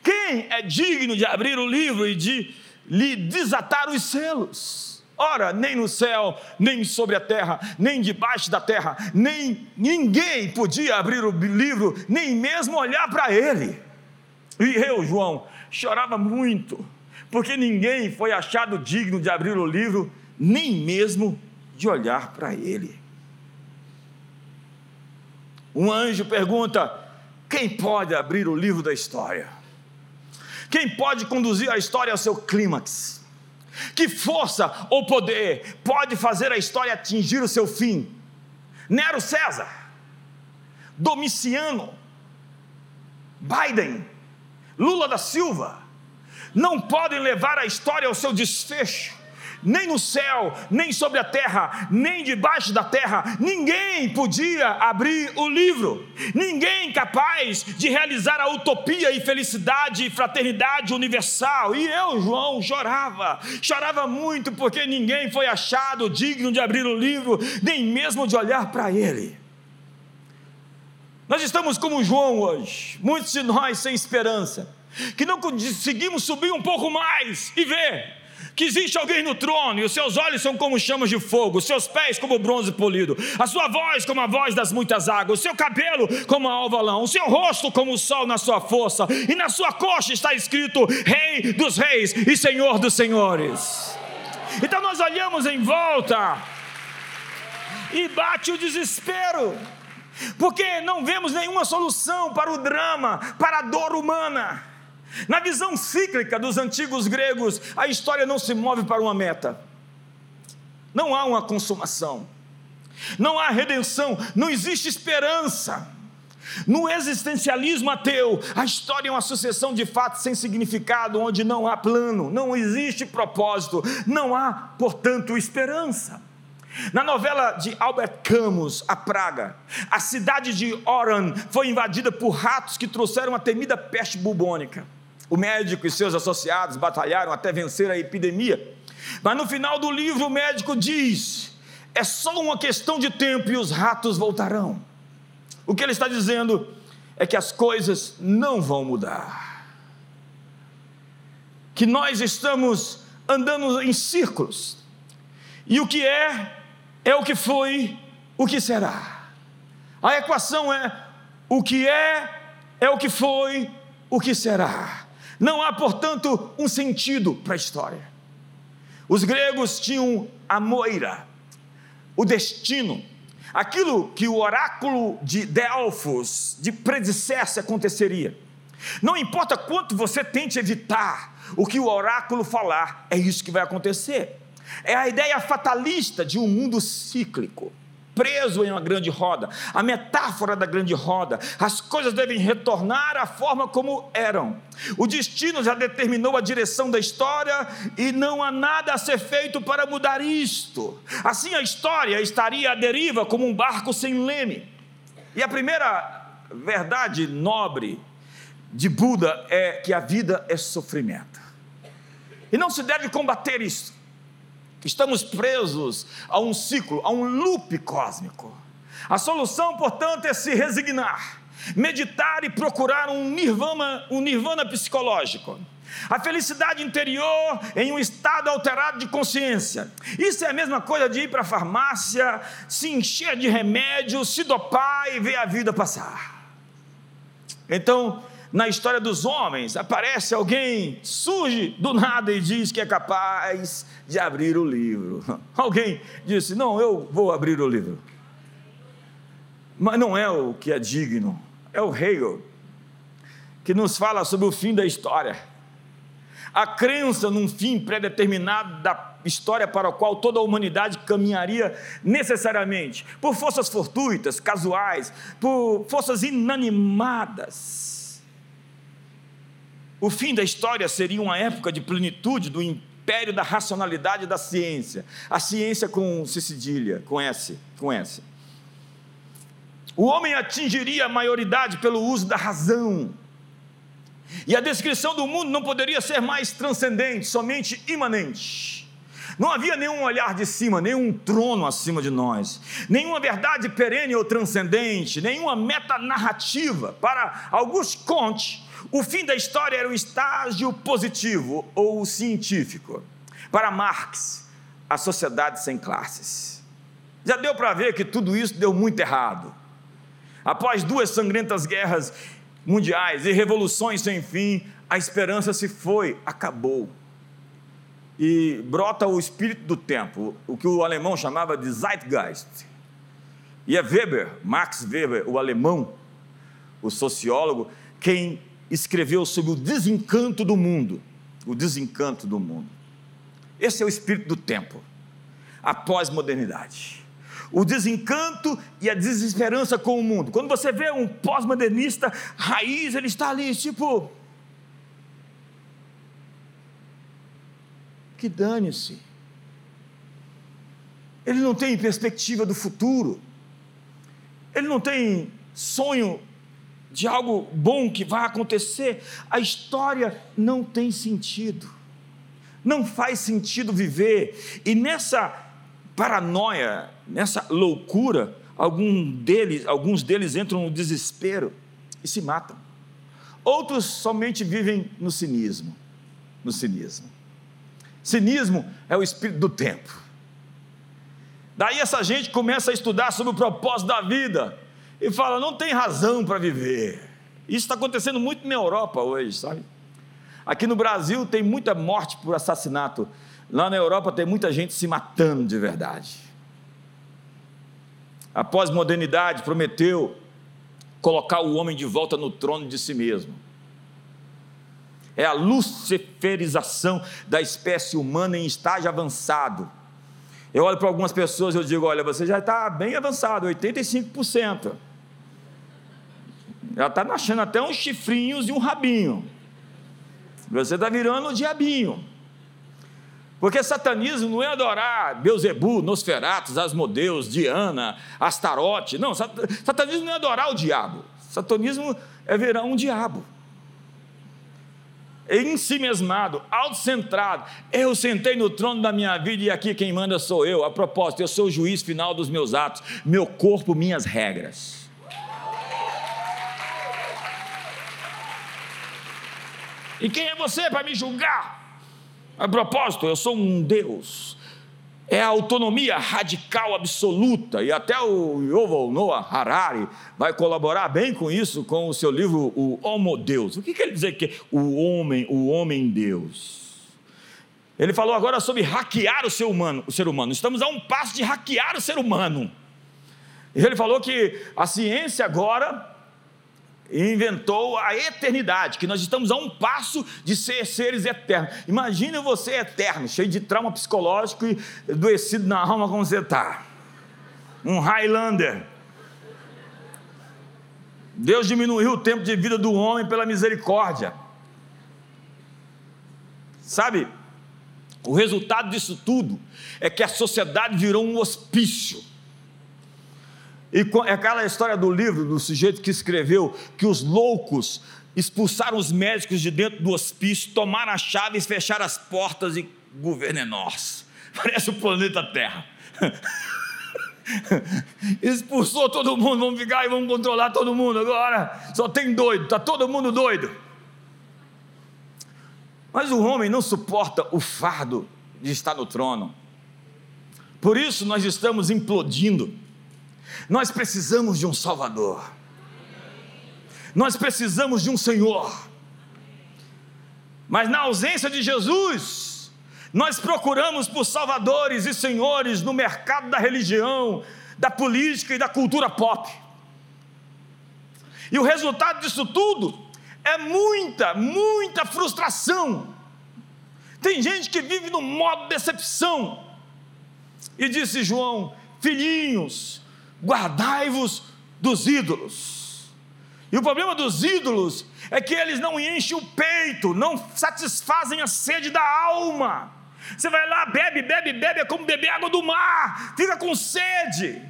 Speaker 1: Quem é digno de abrir o livro e de lhe desatar os selos. Ora, nem no céu, nem sobre a terra, nem debaixo da terra, nem ninguém podia abrir o livro, nem mesmo olhar para ele. E eu, João, chorava muito, porque ninguém foi achado digno de abrir o livro, nem mesmo de olhar para ele. Um anjo pergunta: quem pode abrir o livro da história? Quem pode conduzir a história ao seu clímax? Que força ou poder pode fazer a história atingir o seu fim? Nero César, Domiciano, Biden, Lula da Silva, não podem levar a história ao seu desfecho nem no céu, nem sobre a terra, nem debaixo da terra, ninguém podia abrir o livro, ninguém capaz de realizar a utopia e felicidade e fraternidade universal. E eu, João, chorava, chorava muito porque ninguém foi achado digno de abrir o livro, nem mesmo de olhar para ele. Nós estamos como João hoje, muitos de nós sem esperança, que não conseguimos subir um pouco mais e ver que existe alguém no trono, e os seus olhos são como chamas de fogo, os seus pés como bronze polido, a sua voz como a voz das muitas águas, o seu cabelo como a alvalão, o seu rosto como o sol na sua força, e na sua coxa está escrito Rei dos Reis e Senhor dos Senhores. Então nós olhamos em volta e bate o desespero, porque não vemos nenhuma solução para o drama, para a dor humana. Na visão cíclica dos antigos gregos, a história não se move para uma meta. Não há uma consumação. Não há redenção, não existe esperança. No existencialismo ateu, a história é uma sucessão de fatos sem significado, onde não há plano, não existe propósito, não há, portanto, esperança. Na novela de Albert Camus, A Praga, a cidade de Oran foi invadida por ratos que trouxeram a temida peste bubônica. O médico e seus associados batalharam até vencer a epidemia. Mas no final do livro, o médico diz: é só uma questão de tempo e os ratos voltarão. O que ele está dizendo é que as coisas não vão mudar. Que nós estamos andando em círculos. E o que é, é o que foi, o que será. A equação é: o que é, é o que foi, o que será. Não há, portanto, um sentido para a história. Os gregos tinham a moira, o destino, aquilo que o oráculo de Delfos de predissesse aconteceria. Não importa quanto você tente evitar o que o oráculo falar, é isso que vai acontecer. É a ideia fatalista de um mundo cíclico preso em uma grande roda. A metáfora da grande roda. As coisas devem retornar à forma como eram. O destino já determinou a direção da história e não há nada a ser feito para mudar isto. Assim a história estaria à deriva como um barco sem leme. E a primeira verdade nobre de Buda é que a vida é sofrimento. E não se deve combater isso. Estamos presos a um ciclo, a um loop cósmico. A solução, portanto, é se resignar, meditar e procurar um nirvana, um nirvana psicológico. A felicidade interior em um estado alterado de consciência. Isso é a mesma coisa de ir para a farmácia, se encher de remédio, se dopar e ver a vida passar. Então, na história dos homens, aparece alguém, surge do nada e diz que é capaz de abrir o livro. [laughs] Alguém disse: Não, eu vou abrir o livro. Mas não é o que é digno, é o Hegel, que nos fala sobre o fim da história. A crença num fim predeterminado da história para o qual toda a humanidade caminharia necessariamente, por forças fortuitas, casuais, por forças inanimadas o fim da história seria uma época de plenitude do império da racionalidade da ciência. A ciência com C cedilha, com S, com S. O homem atingiria a maioridade pelo uso da razão. E a descrição do mundo não poderia ser mais transcendente, somente imanente. Não havia nenhum olhar de cima, nenhum trono acima de nós, nenhuma verdade perene ou transcendente, nenhuma meta narrativa. Para Auguste Comte, o fim da história era o estágio positivo ou científico. Para Marx, a sociedade sem classes. Já deu para ver que tudo isso deu muito errado. Após duas sangrentas guerras mundiais e revoluções sem fim, a esperança se foi, acabou. E brota o espírito do tempo, o que o alemão chamava de Zeitgeist. E é Weber, Max Weber, o alemão, o sociólogo, quem escreveu sobre o desencanto do mundo. O desencanto do mundo. Esse é o espírito do tempo, a pós-modernidade. O desencanto e a desesperança com o mundo. Quando você vê um pós-modernista raiz, ele está ali, tipo. Que dane-se. Ele não tem perspectiva do futuro. Ele não tem sonho de algo bom que vai acontecer. A história não tem sentido não faz sentido viver. E nessa paranoia, nessa loucura, algum deles, alguns deles entram no desespero e se matam. Outros somente vivem no cinismo. No cinismo. Cinismo é o espírito do tempo. Daí essa gente começa a estudar sobre o propósito da vida e fala: não tem razão para viver. Isso está acontecendo muito na Europa hoje, sabe? Aqui no Brasil tem muita morte por assassinato. Lá na Europa tem muita gente se matando de verdade. A pós-modernidade prometeu colocar o homem de volta no trono de si mesmo. É a luciferização da espécie humana em estágio avançado. Eu olho para algumas pessoas e eu digo: olha, você já está bem avançado, 85%. Já está nascendo até uns chifrinhos e um rabinho. Você está virando o diabinho. Porque satanismo não é adorar Beuzebu, Nosferatus, Asmodeus, Diana, Astarote. Não, satanismo não é adorar o diabo. Satanismo é virar um diabo. É em si mesmado, autocentrado. Eu sentei no trono da minha vida e aqui quem manda sou eu. A propósito, eu sou o juiz final dos meus atos. Meu corpo, minhas regras. E quem é você para me julgar? A propósito, eu sou um Deus. É a autonomia radical absoluta, e até o Yuval Noah Harari vai colaborar bem com isso, com o seu livro O Homo Deus. O que quer dizer que o homem, o homem Deus? Ele falou agora sobre hackear o ser humano. O ser humano. Estamos a um passo de hackear o ser humano. Ele falou que a ciência agora inventou a eternidade, que nós estamos a um passo de ser seres eternos. Imagine você eterno, cheio de trauma psicológico e adoecido na alma como você está. Um Highlander. Deus diminuiu o tempo de vida do homem pela misericórdia. Sabe, o resultado disso tudo é que a sociedade virou um hospício e é aquela história do livro, do sujeito que escreveu que os loucos expulsaram os médicos de dentro do hospício, tomaram as chaves, fecharam as portas e governo é nosso. [laughs] Parece o planeta Terra. [laughs] Expulsou todo mundo, vamos ficar e vamos controlar todo mundo agora. Só tem doido, está todo mundo doido. Mas o homem não suporta o fardo de estar no trono. Por isso nós estamos implodindo nós precisamos de um Salvador. Nós precisamos de um Senhor. Mas na ausência de Jesus, nós procuramos por salvadores e senhores no mercado da religião, da política e da cultura pop. E o resultado disso tudo é muita, muita frustração. Tem gente que vive no modo decepção. E disse João: Filhinhos, guardai-vos dos ídolos. E o problema dos ídolos é que eles não enchem o peito, não satisfazem a sede da alma. Você vai lá, bebe, bebe, bebe, é como beber água do mar, fica com sede.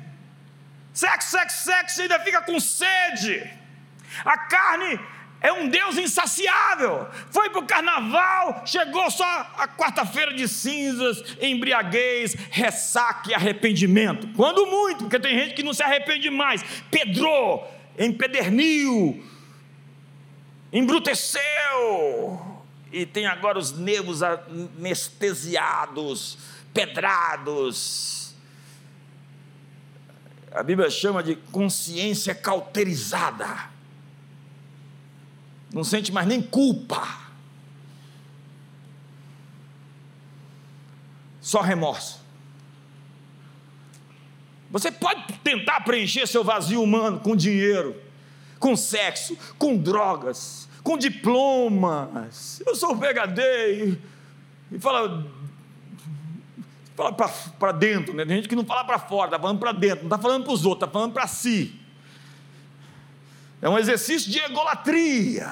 Speaker 1: Sexo, sexo, sexo, ainda fica com sede. A carne é um Deus insaciável. Foi para o carnaval, chegou só a quarta-feira de cinzas, embriaguez, ressaca e arrependimento. Quando muito, porque tem gente que não se arrepende mais. Pedrou, empederniu, embruteceu, e tem agora os nervos anestesiados empedrados. A Bíblia chama de consciência cauterizada. Não sente mais nem culpa. Só remorso. Você pode tentar preencher seu vazio humano com dinheiro, com sexo, com drogas, com diplomas. Eu sou o PHD e, e fala, fala para dentro, né? Tem gente que não fala para fora, está falando para dentro, não está falando para os outros, está falando para si. É um exercício de egolatria.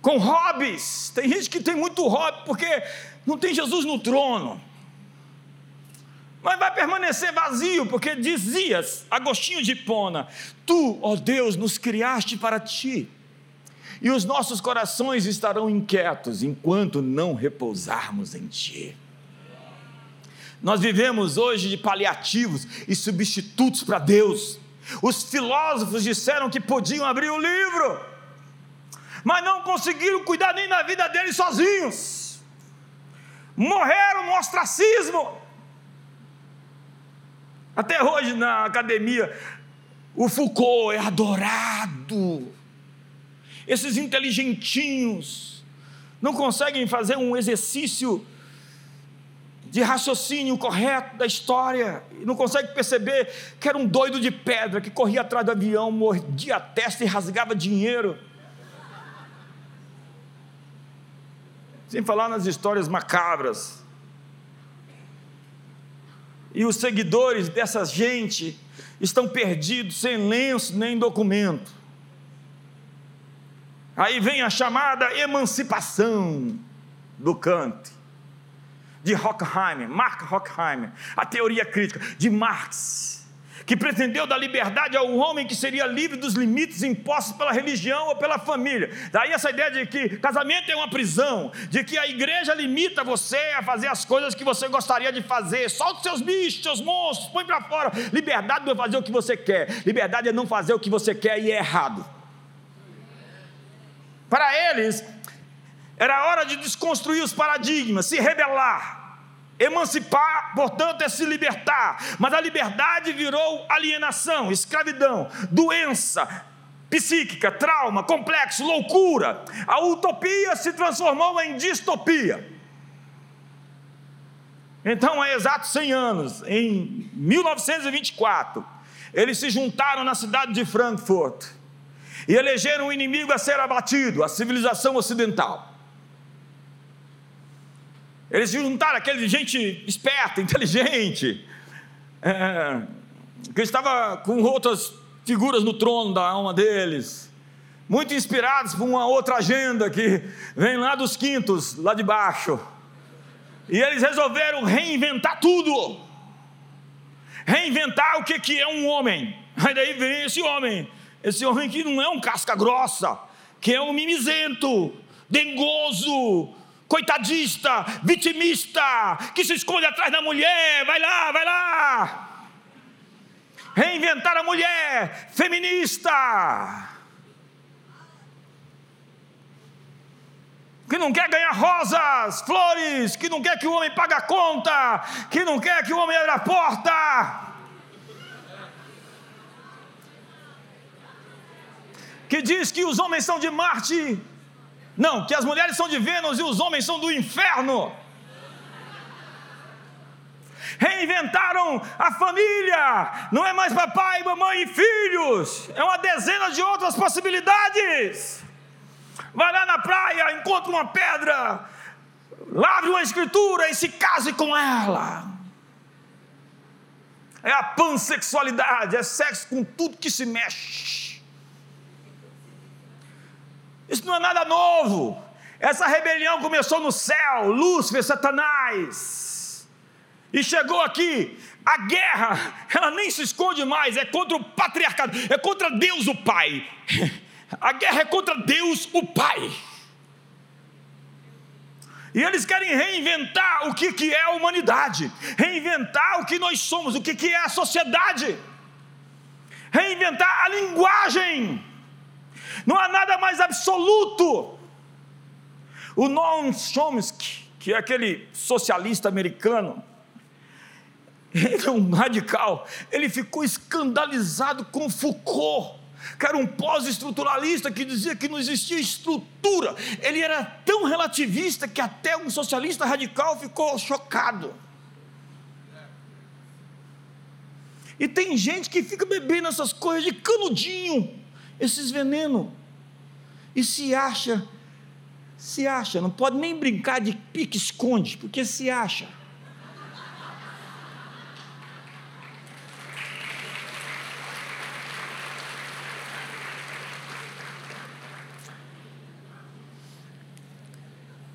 Speaker 1: Com hobbies. Tem gente que tem muito hobby porque não tem Jesus no trono. Mas vai permanecer vazio, porque dizias, Agostinho de Hipona: Tu, ó Deus, nos criaste para ti, e os nossos corações estarão inquietos enquanto não repousarmos em ti. Nós vivemos hoje de paliativos e substitutos para Deus. Os filósofos disseram que podiam abrir o livro, mas não conseguiram cuidar nem da vida deles sozinhos morreram no ostracismo. Até hoje na academia, o Foucault é adorado. Esses inteligentinhos não conseguem fazer um exercício de raciocínio correto da história, não conseguem perceber que era um doido de pedra que corria atrás do avião, mordia a testa e rasgava dinheiro. sem falar nas histórias macabras. E os seguidores dessa gente estão perdidos, sem lenço nem documento. Aí vem a chamada emancipação do Kant, de Horkheimer, Mark Horkheimer, a teoria crítica de Marx que pretendeu dar liberdade ao homem que seria livre dos limites impostos pela religião ou pela família. Daí essa ideia de que casamento é uma prisão, de que a igreja limita você a fazer as coisas que você gostaria de fazer. Solta seus bichos, seus monstros, põe para fora. Liberdade não é fazer o que você quer, liberdade é não fazer o que você quer e é errado. Para eles, era hora de desconstruir os paradigmas, se rebelar Emancipar, portanto, é se libertar, mas a liberdade virou alienação, escravidão, doença psíquica, trauma, complexo, loucura. A utopia se transformou em distopia. Então, há exatos 100 anos, em 1924, eles se juntaram na cidade de Frankfurt e elegeram um inimigo a ser abatido, a civilização ocidental. Eles juntaram, aquele gente esperta, inteligente, é, que estava com outras figuras no trono da alma deles, muito inspirados por uma outra agenda que vem lá dos quintos, lá de baixo. E eles resolveram reinventar tudo. Reinventar o que, que é um homem. Aí daí vem esse homem, esse homem que não é um casca grossa, que é um mimizento, dengoso, coitadista, vitimista, que se esconde atrás da mulher, vai lá, vai lá. Reinventar a mulher, feminista. Que não quer ganhar rosas, flores, que não quer que o homem pague a conta, que não quer que o homem abra a porta. Que diz que os homens são de Marte não, que as mulheres são de Vênus e os homens são do inferno. Reinventaram a família, não é mais papai, mamãe e filhos, é uma dezena de outras possibilidades. Vai lá na praia, encontra uma pedra, lave uma escritura e se case com ela. É a pansexualidade, é sexo com tudo que se mexe. Isso não é nada novo. Essa rebelião começou no céu, Lúcifer, Satanás. E chegou aqui. A guerra, ela nem se esconde mais, é contra o patriarcado, é contra Deus o Pai. [laughs] A guerra é contra Deus o Pai. E eles querem reinventar o que, que é a humanidade, reinventar o que nós somos, o que, que é a sociedade, reinventar a linguagem. Não há nada mais absoluto. O Noam Chomsky, que é aquele socialista americano, ele é um radical, ele ficou escandalizado com Foucault, que era um pós-estruturalista que dizia que não existia estrutura. Ele era tão relativista que até um socialista radical ficou chocado. E tem gente que fica bebendo essas coisas de canudinho, esses venenos, e se acha, se acha, não pode nem brincar de pique-esconde, porque se acha.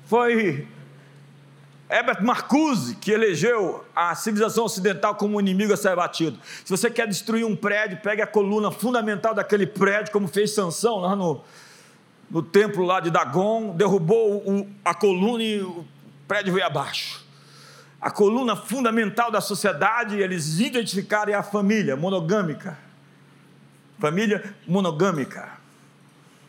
Speaker 1: Foi Herbert Marcuse, que elegeu a civilização ocidental como inimigo a ser batido. Se você quer destruir um prédio, pegue a coluna fundamental daquele prédio, como fez Sansão lá no, no templo lá de Dagon, derrubou o, a coluna e o prédio veio abaixo. A coluna fundamental da sociedade, eles identificaram é a família monogâmica. Família monogâmica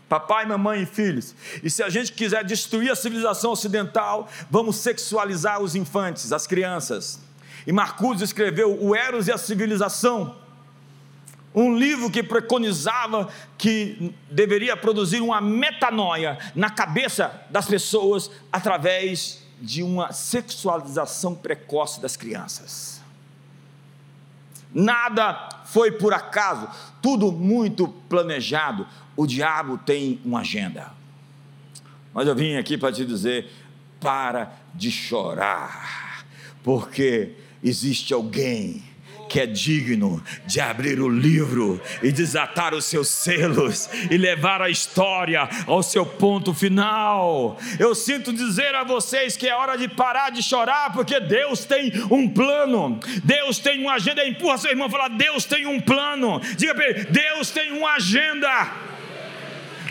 Speaker 1: papai, mamãe e filhos. E se a gente quiser destruir a civilização ocidental, vamos sexualizar os infantes, as crianças. E Marcuse escreveu O Eros e a Civilização, um livro que preconizava que deveria produzir uma metanoia na cabeça das pessoas através de uma sexualização precoce das crianças. Nada foi por acaso, tudo muito planejado. O diabo tem uma agenda. Mas eu vim aqui para te dizer: para de chorar, porque existe alguém que é digno de abrir o livro e desatar os seus selos e levar a história ao seu ponto final. Eu sinto dizer a vocês que é hora de parar de chorar, porque Deus tem um plano, Deus tem uma agenda. Empurra seu irmão e fala: Deus tem um plano. Diga para ele: Deus tem uma agenda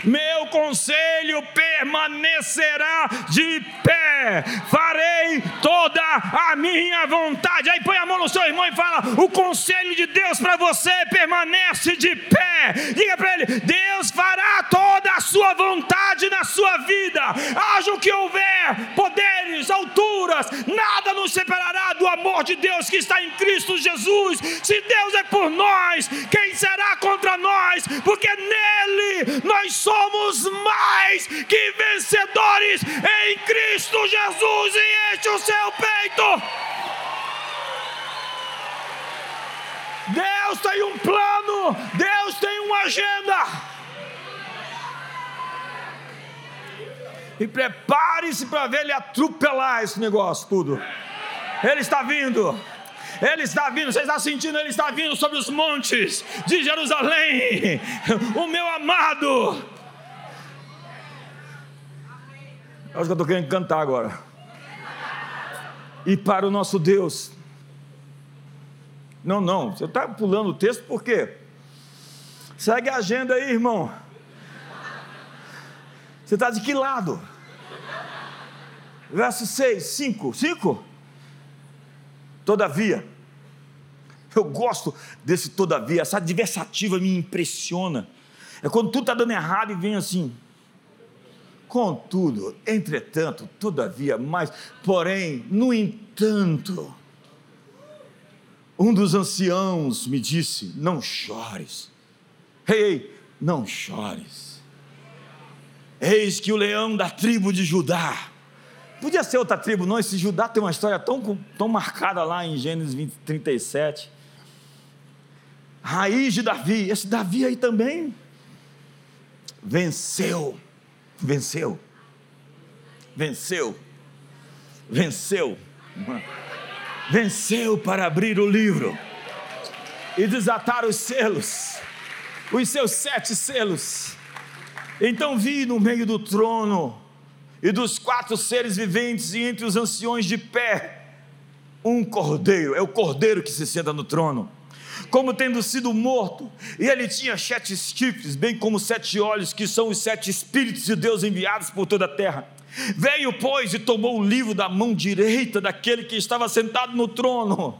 Speaker 1: meu conselho permanecerá de pé, farei toda a minha vontade. Aí põe a mão no seu irmão e fala: O conselho de Deus para você permanece de pé. Diga para ele: Deus fará toda a sua vontade na sua vida, haja o que houver, poderes, alturas, nada nos separará do amor de Deus que está em Cristo Jesus. Se Deus é por nós, quem será contra nós? Porque nele nós somos somos mais que vencedores em Cristo Jesus e enche o seu peito. Deus tem um plano, Deus tem uma agenda. E prepare-se para ver ele atropelar esse negócio tudo. Ele está vindo. Ele está vindo, você está sentindo? Ele está vindo sobre os montes de Jerusalém, [laughs] o meu amado. Acho que eu estou querendo cantar agora. E para o nosso Deus. Não, não, você está pulando o texto por quê? Segue a agenda aí, irmão. Você está de que lado? Verso 6, 5, 5. Todavia, eu gosto desse todavia, essa adversativa me impressiona. É quando tudo está dando errado e vem assim, Contudo, entretanto, todavia, mais, porém, no entanto, um dos anciãos me disse: Não chores. Ei, ei, não chores. Eis que o leão da tribo de Judá. Podia ser outra tribo, não. Esse Judá tem uma história tão, tão marcada lá em Gênesis 20, 37. Raiz de Davi, esse Davi aí também venceu venceu. Venceu. Venceu. Venceu para abrir o livro e desatar os selos, os seus sete selos. Então vi no meio do trono e dos quatro seres viventes e entre os anciões de pé um cordeiro, é o cordeiro que se senta no trono como tendo sido morto, e ele tinha sete chifres, bem como sete olhos, que são os sete espíritos de Deus enviados por toda a terra. Veio, pois, e tomou o livro da mão direita daquele que estava sentado no trono.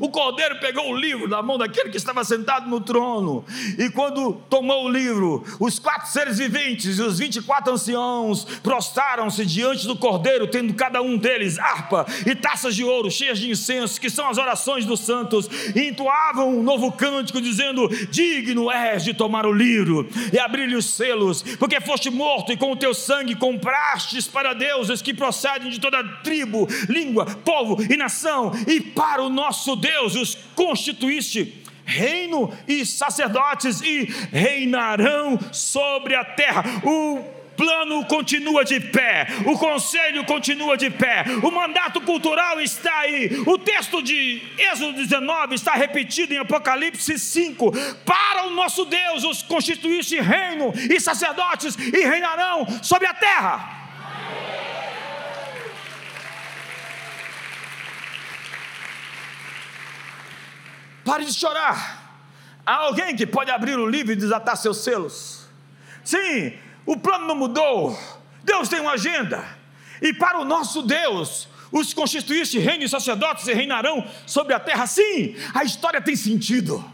Speaker 1: O cordeiro pegou o livro da mão daquele que estava sentado no trono. E quando tomou o livro, os quatro seres viventes e os vinte e quatro anciãos prostraram-se diante do cordeiro, tendo cada um deles harpa e taças de ouro cheias de incenso, que são as orações dos santos, e entoavam um novo cântico, dizendo: Digno és de tomar o livro e abrir-lhe os selos, porque foste morto e com o teu sangue compraste para deuses que procedem de toda tribo, língua, povo e nação, e para o nosso Deus os constituíste reino e sacerdotes e reinarão sobre a terra. O plano continua de pé, o conselho continua de pé, o mandato cultural está aí. O texto de Êxodo 19 está repetido em Apocalipse 5. Para o nosso Deus, os constituíste reino e sacerdotes e reinarão sobre a terra. Pare de chorar. Há alguém que pode abrir o livro e desatar seus selos. Sim, o plano não mudou. Deus tem uma agenda. E para o nosso Deus, os constituíste reino e sacerdotes e reinarão sobre a terra. Sim, a história tem sentido.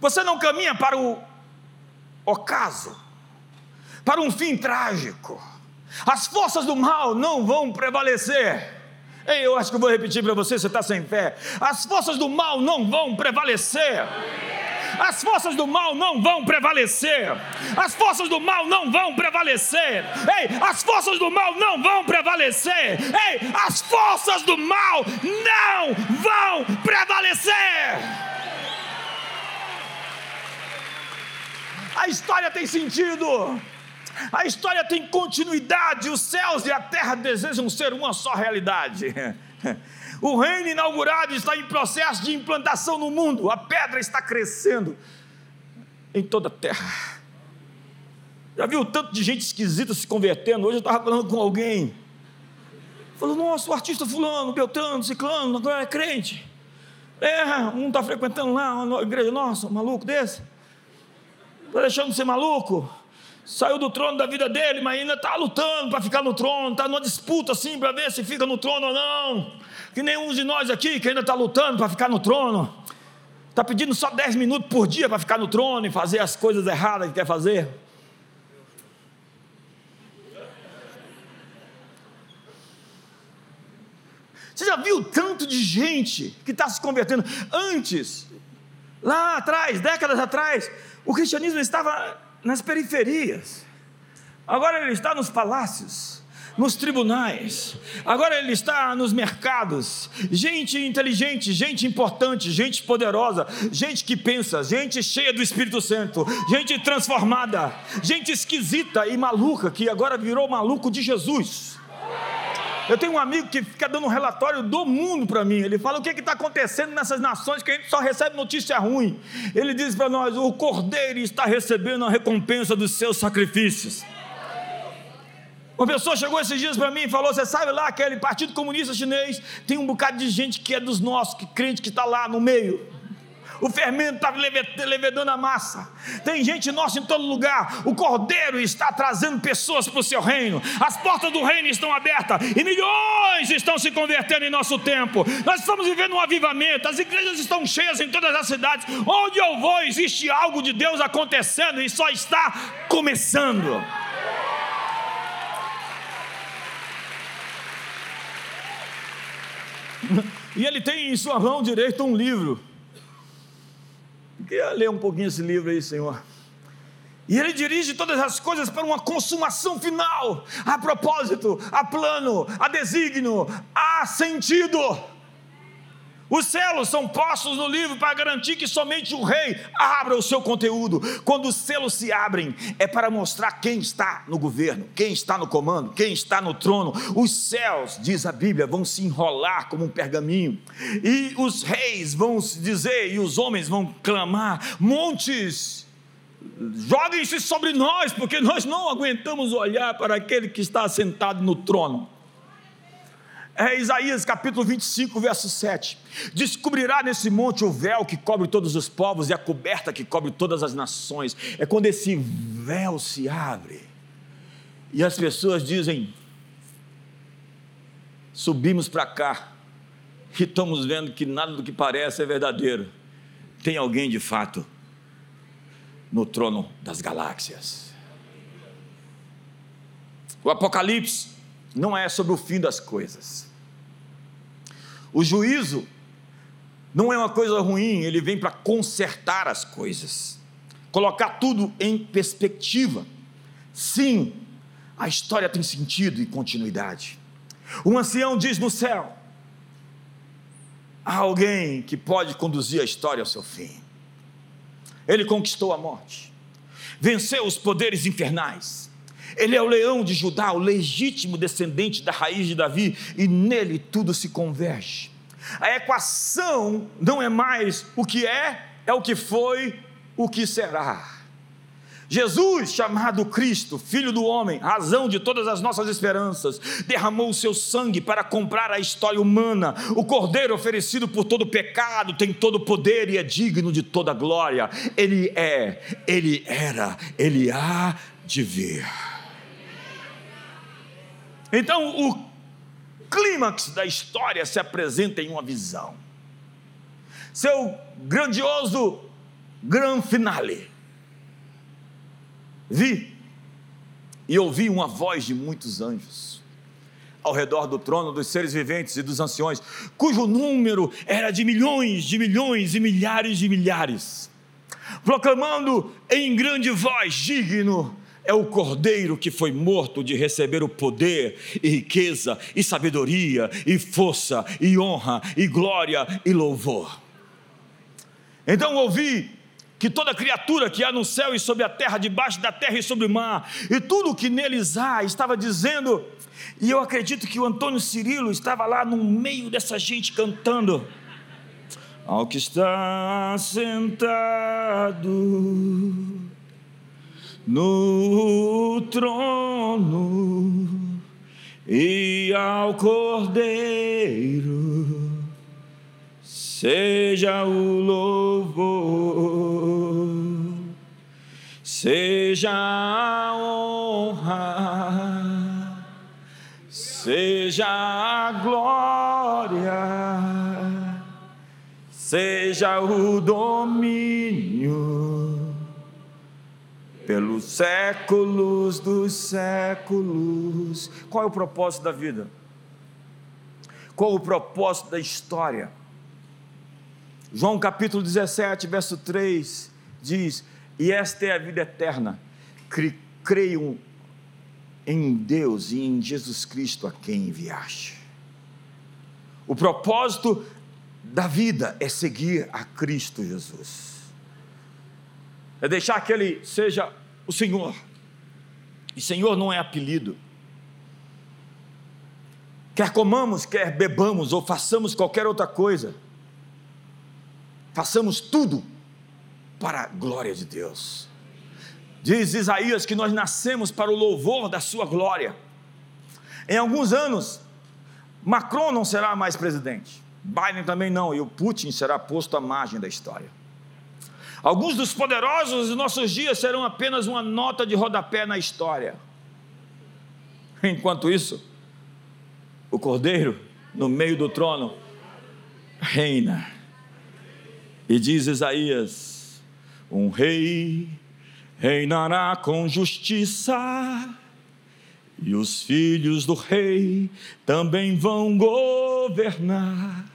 Speaker 1: Você não caminha para o ocaso, para um fim trágico. As forças do mal não vão prevalecer. Ei, eu acho que vou repetir para você, você está sem fé. As forças do mal não vão prevalecer. As forças do mal não vão prevalecer. As forças do mal não vão prevalecer. Ei, as forças do mal não vão prevalecer. Ei, as forças do mal não vão prevalecer. A história tem sentido. A história tem continuidade, os céus e a terra desejam ser uma só realidade. [laughs] O reino inaugurado está em processo de implantação no mundo, a pedra está crescendo em toda a terra. Já viu tanto de gente esquisita se convertendo? Hoje eu estava falando com alguém, falou: Nossa, o artista Fulano, Beltrano, Ciclano, agora é crente. É, um está frequentando lá uma igreja, nossa, um maluco desse, está deixando de ser maluco saiu do trono da vida dele, mas ainda está lutando para ficar no trono, está numa disputa assim para ver se fica no trono ou não. Que nenhum de nós aqui que ainda está lutando para ficar no trono, está pedindo só 10 minutos por dia para ficar no trono e fazer as coisas erradas que quer fazer. Você já viu tanto de gente que está se convertendo? Antes, lá atrás, décadas atrás, o cristianismo estava nas periferias. Agora ele está nos palácios, nos tribunais. Agora ele está nos mercados. Gente inteligente, gente importante, gente poderosa, gente que pensa, gente cheia do Espírito Santo, gente transformada, gente esquisita e maluca que agora virou maluco de Jesus. Eu tenho um amigo que fica dando um relatório do mundo para mim. Ele fala o que está acontecendo nessas nações que a gente só recebe notícia ruim. Ele diz para nós: o cordeiro está recebendo a recompensa dos seus sacrifícios. Uma pessoa chegou esses dias para mim e falou: Você sabe lá, aquele Partido Comunista Chinês tem um bocado de gente que é dos nossos, que crente que está lá no meio o fermento está levedando a massa. Tem gente nossa em todo lugar. O Cordeiro está trazendo pessoas para o seu reino. As portas do reino estão abertas e milhões estão se convertendo em nosso tempo. Nós estamos vivendo um avivamento. As igrejas estão cheias em todas as cidades. Onde eu vou, existe algo de Deus acontecendo e só está começando. [laughs] E ele tem em sua mão direita um livro Queria ler um pouquinho esse livro aí, Senhor. E ele dirige todas as coisas para uma consumação final, a propósito, a plano, a desígnio, a sentido. Os selos são postos no livro para garantir que somente o rei abra o seu conteúdo. Quando os selos se abrem, é para mostrar quem está no governo, quem está no comando, quem está no trono. Os céus, diz a Bíblia, vão se enrolar como um pergaminho, e os reis vão dizer, e os homens vão clamar: montes, joguem-se sobre nós, porque nós não aguentamos olhar para aquele que está sentado no trono é Isaías capítulo 25, verso 7. Descobrirá nesse monte o véu que cobre todos os povos e a coberta que cobre todas as nações. É quando esse véu se abre E as pessoas dizem: subimos para cá e estamos vendo que nada do que parece é verdadeiro. Tem alguém de fato no trono das galáxias. O Apocalipse não é sobre o fim das coisas. O juízo não é uma coisa ruim, ele vem para consertar as coisas, colocar tudo em perspectiva. Sim, a história tem sentido e continuidade. O ancião diz no céu: há alguém que pode conduzir a história ao seu fim. Ele conquistou a morte, venceu os poderes infernais. Ele é o leão de Judá, o legítimo descendente da raiz de Davi, e nele tudo se converge. A equação não é mais o que é, é o que foi, o que será. Jesus, chamado Cristo, Filho do Homem, razão de todas as nossas esperanças, derramou o seu sangue para comprar a história humana. O Cordeiro oferecido por todo pecado tem todo o poder e é digno de toda glória. Ele é, ele era, ele há de vir. Então, o clímax da história se apresenta em uma visão. Seu grandioso gran finale Vi e ouvi uma voz de muitos anjos ao redor do trono dos seres viventes e dos anciões, cujo número era de milhões, de milhões e milhares de milhares, proclamando em grande voz: digno é o cordeiro que foi morto de receber o poder e riqueza e sabedoria e força e honra e glória e louvor. Então ouvi que toda criatura que há no céu e sobre a terra, debaixo da terra e sobre o mar, e tudo o que neles há, estava dizendo, e eu acredito que o Antônio Cirilo estava lá no meio dessa gente cantando. Ao que está sentado no trono e ao Cordeiro seja o louvor, seja a honra, seja a glória, seja o domínio pelos séculos dos séculos. Qual é o propósito da vida? Qual o propósito da história? João capítulo 17, verso 3 diz: E esta é a vida eterna, creiam em Deus e em Jesus Cristo a quem enviaste. O propósito da vida é seguir a Cristo Jesus, é deixar que Ele seja o Senhor, e Senhor não é apelido. Quer comamos, quer bebamos ou façamos qualquer outra coisa, façamos tudo para a glória de Deus. Diz Isaías que nós nascemos para o louvor da sua glória. Em alguns anos, Macron não será mais presidente, Biden também não, e o Putin será posto à margem da história. Alguns dos poderosos dos nossos dias serão apenas uma nota de rodapé na história. Enquanto isso, o Cordeiro, no meio do trono, reina e diz Isaías: Um rei reinará com justiça, e os filhos do rei também vão governar,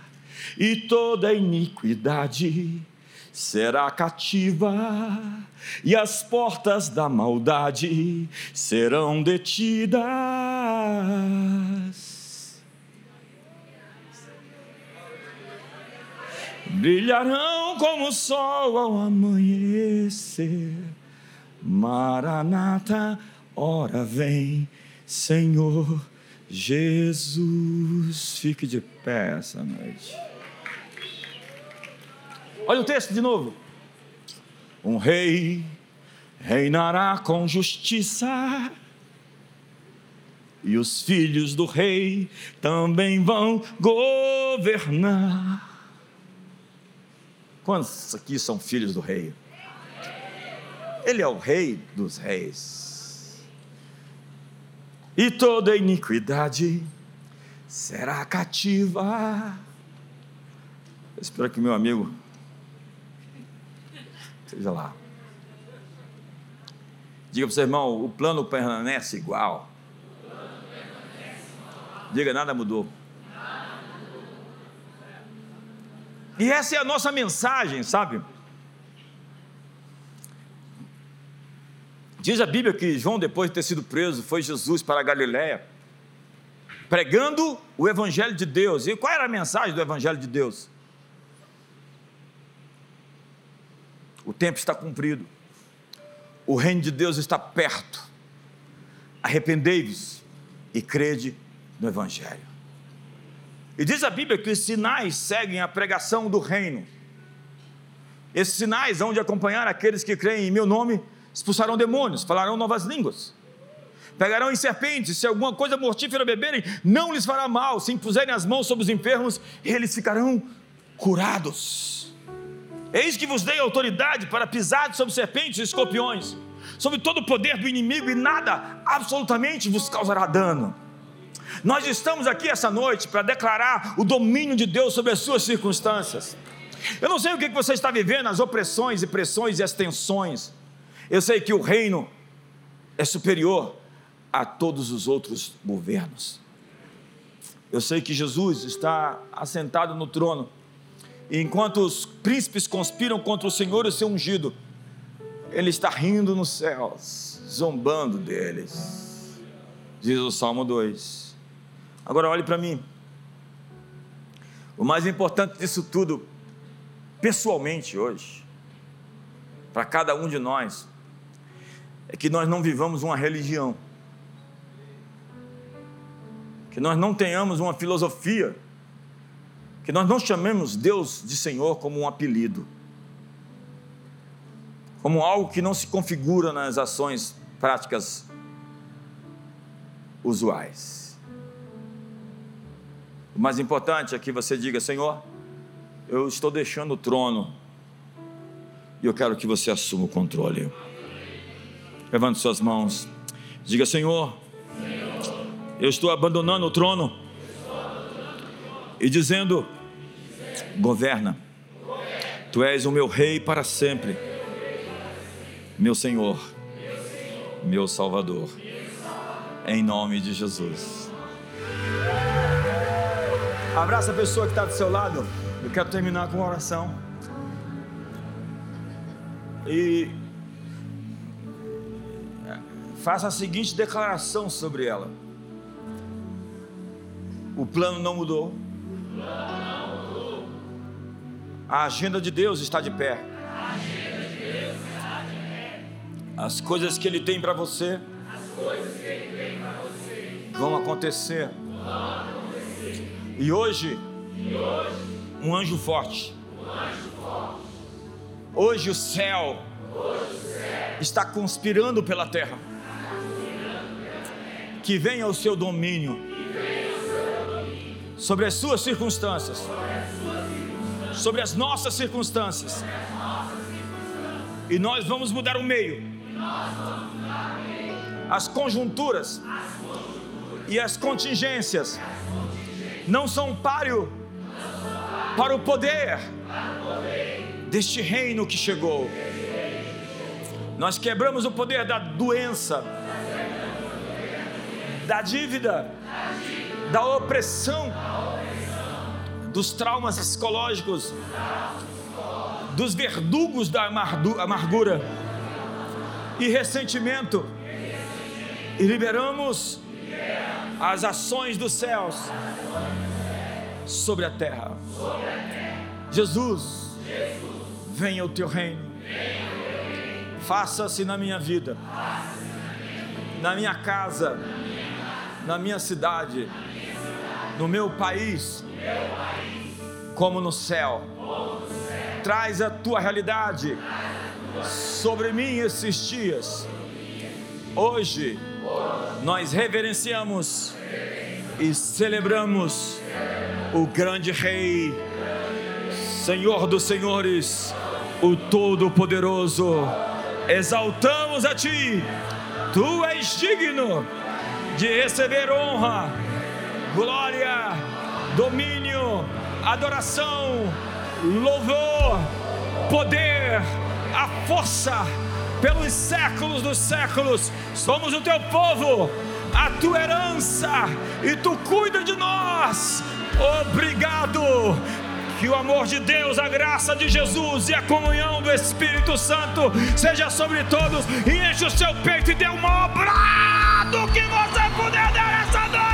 Speaker 1: e toda iniquidade será cativa, e as portas da maldade serão detidas brilharão como o sol ao amanhecer. Maranata, ora vem, Senhor Jesus. Fique de pé essa noite. Olha o texto de novo. Um rei reinará com justiça, e os filhos do rei também vão governar Quantos aqui são filhos do rei? Ele é o rei dos reis. e toda iniquidade será cativa. Eu espero que meu amigo seja lá. Diga para o seu irmão: o plano permanece igual. Diga, nada mudou. E essa é a nossa mensagem, sabe? Diz a Bíblia que João, depois de ter sido preso, foi Jesus para a Galiléia, pregando o Evangelho de Deus. E qual era a mensagem do Evangelho de Deus? O tempo está cumprido, o reino de Deus está perto. Arrependei-vos e crede no Evangelho. E diz a Bíblia que os sinais seguem a pregação do reino. Esses sinais hão de acompanhar aqueles que creem em meu nome expulsarão demônios, falarão novas línguas, pegarão em serpentes, se alguma coisa mortífera beberem, não lhes fará mal, se impuserem as mãos sobre os enfermos, eles ficarão curados. Eis que vos dei autoridade para pisar sobre serpentes e escorpiões, sobre todo o poder do inimigo, e nada absolutamente vos causará dano. Nós estamos aqui essa noite para declarar o domínio de Deus sobre as suas circunstâncias. Eu não sei o que você está vivendo, as opressões e pressões e as tensões. Eu sei que o reino é superior a todos os outros governos. Eu sei que Jesus está assentado no trono, enquanto os príncipes conspiram contra o Senhor e o seu ungido, ele está rindo nos céus, zombando deles, diz o Salmo 2. Agora olhe para mim, o mais importante disso tudo, pessoalmente hoje, para cada um de nós, é que nós não vivamos uma religião, que nós não tenhamos uma filosofia, que nós não chamemos Deus de Senhor como um apelido, como algo que não se configura nas ações práticas usuais. O mais importante é que você diga: Senhor, eu estou deixando o trono e eu quero que você assuma o controle. Levante suas mãos. Diga, Senhor, eu estou abandonando o trono e dizendo: governa. Tu és o meu rei para sempre, meu Senhor, meu Salvador, em nome de Jesus. Abraça a pessoa que está do seu lado. Eu quero terminar com uma oração. E faça a seguinte declaração sobre ela: o plano não mudou, a agenda de Deus está de pé. As coisas que Ele tem para você vão acontecer. E hoje, um anjo forte. Hoje o céu está conspirando pela terra que venha o seu domínio sobre as suas circunstâncias, sobre as nossas circunstâncias. E nós vamos mudar o meio. As conjunturas e as contingências não são páreo para o poder deste reino que chegou. Nós quebramos o poder da doença da dívida, da opressão, dos traumas psicológicos, dos verdugos da amargura. E ressentimento, e liberamos as ações dos céus sobre a terra. Jesus, venha o teu reino, faça-se na minha vida, na minha casa na minha cidade, no meu país, como no céu. Traz a tua realidade sobre mim esses dias. Hoje, nós reverenciamos e celebramos o grande Rei, Senhor dos Senhores, o Todo-Poderoso. Exaltamos a Ti, Tu és digno de receber honra, glória, domínio, adoração, louvor, poder, a força pelos séculos dos séculos. Somos o teu povo, a tua herança, e tu cuida de nós. Obrigado. Que o amor de Deus, a graça de Jesus e a comunhão do Espírito Santo seja sobre todos e enche o seu peito e dê um maior brado que você puder dar essa noite.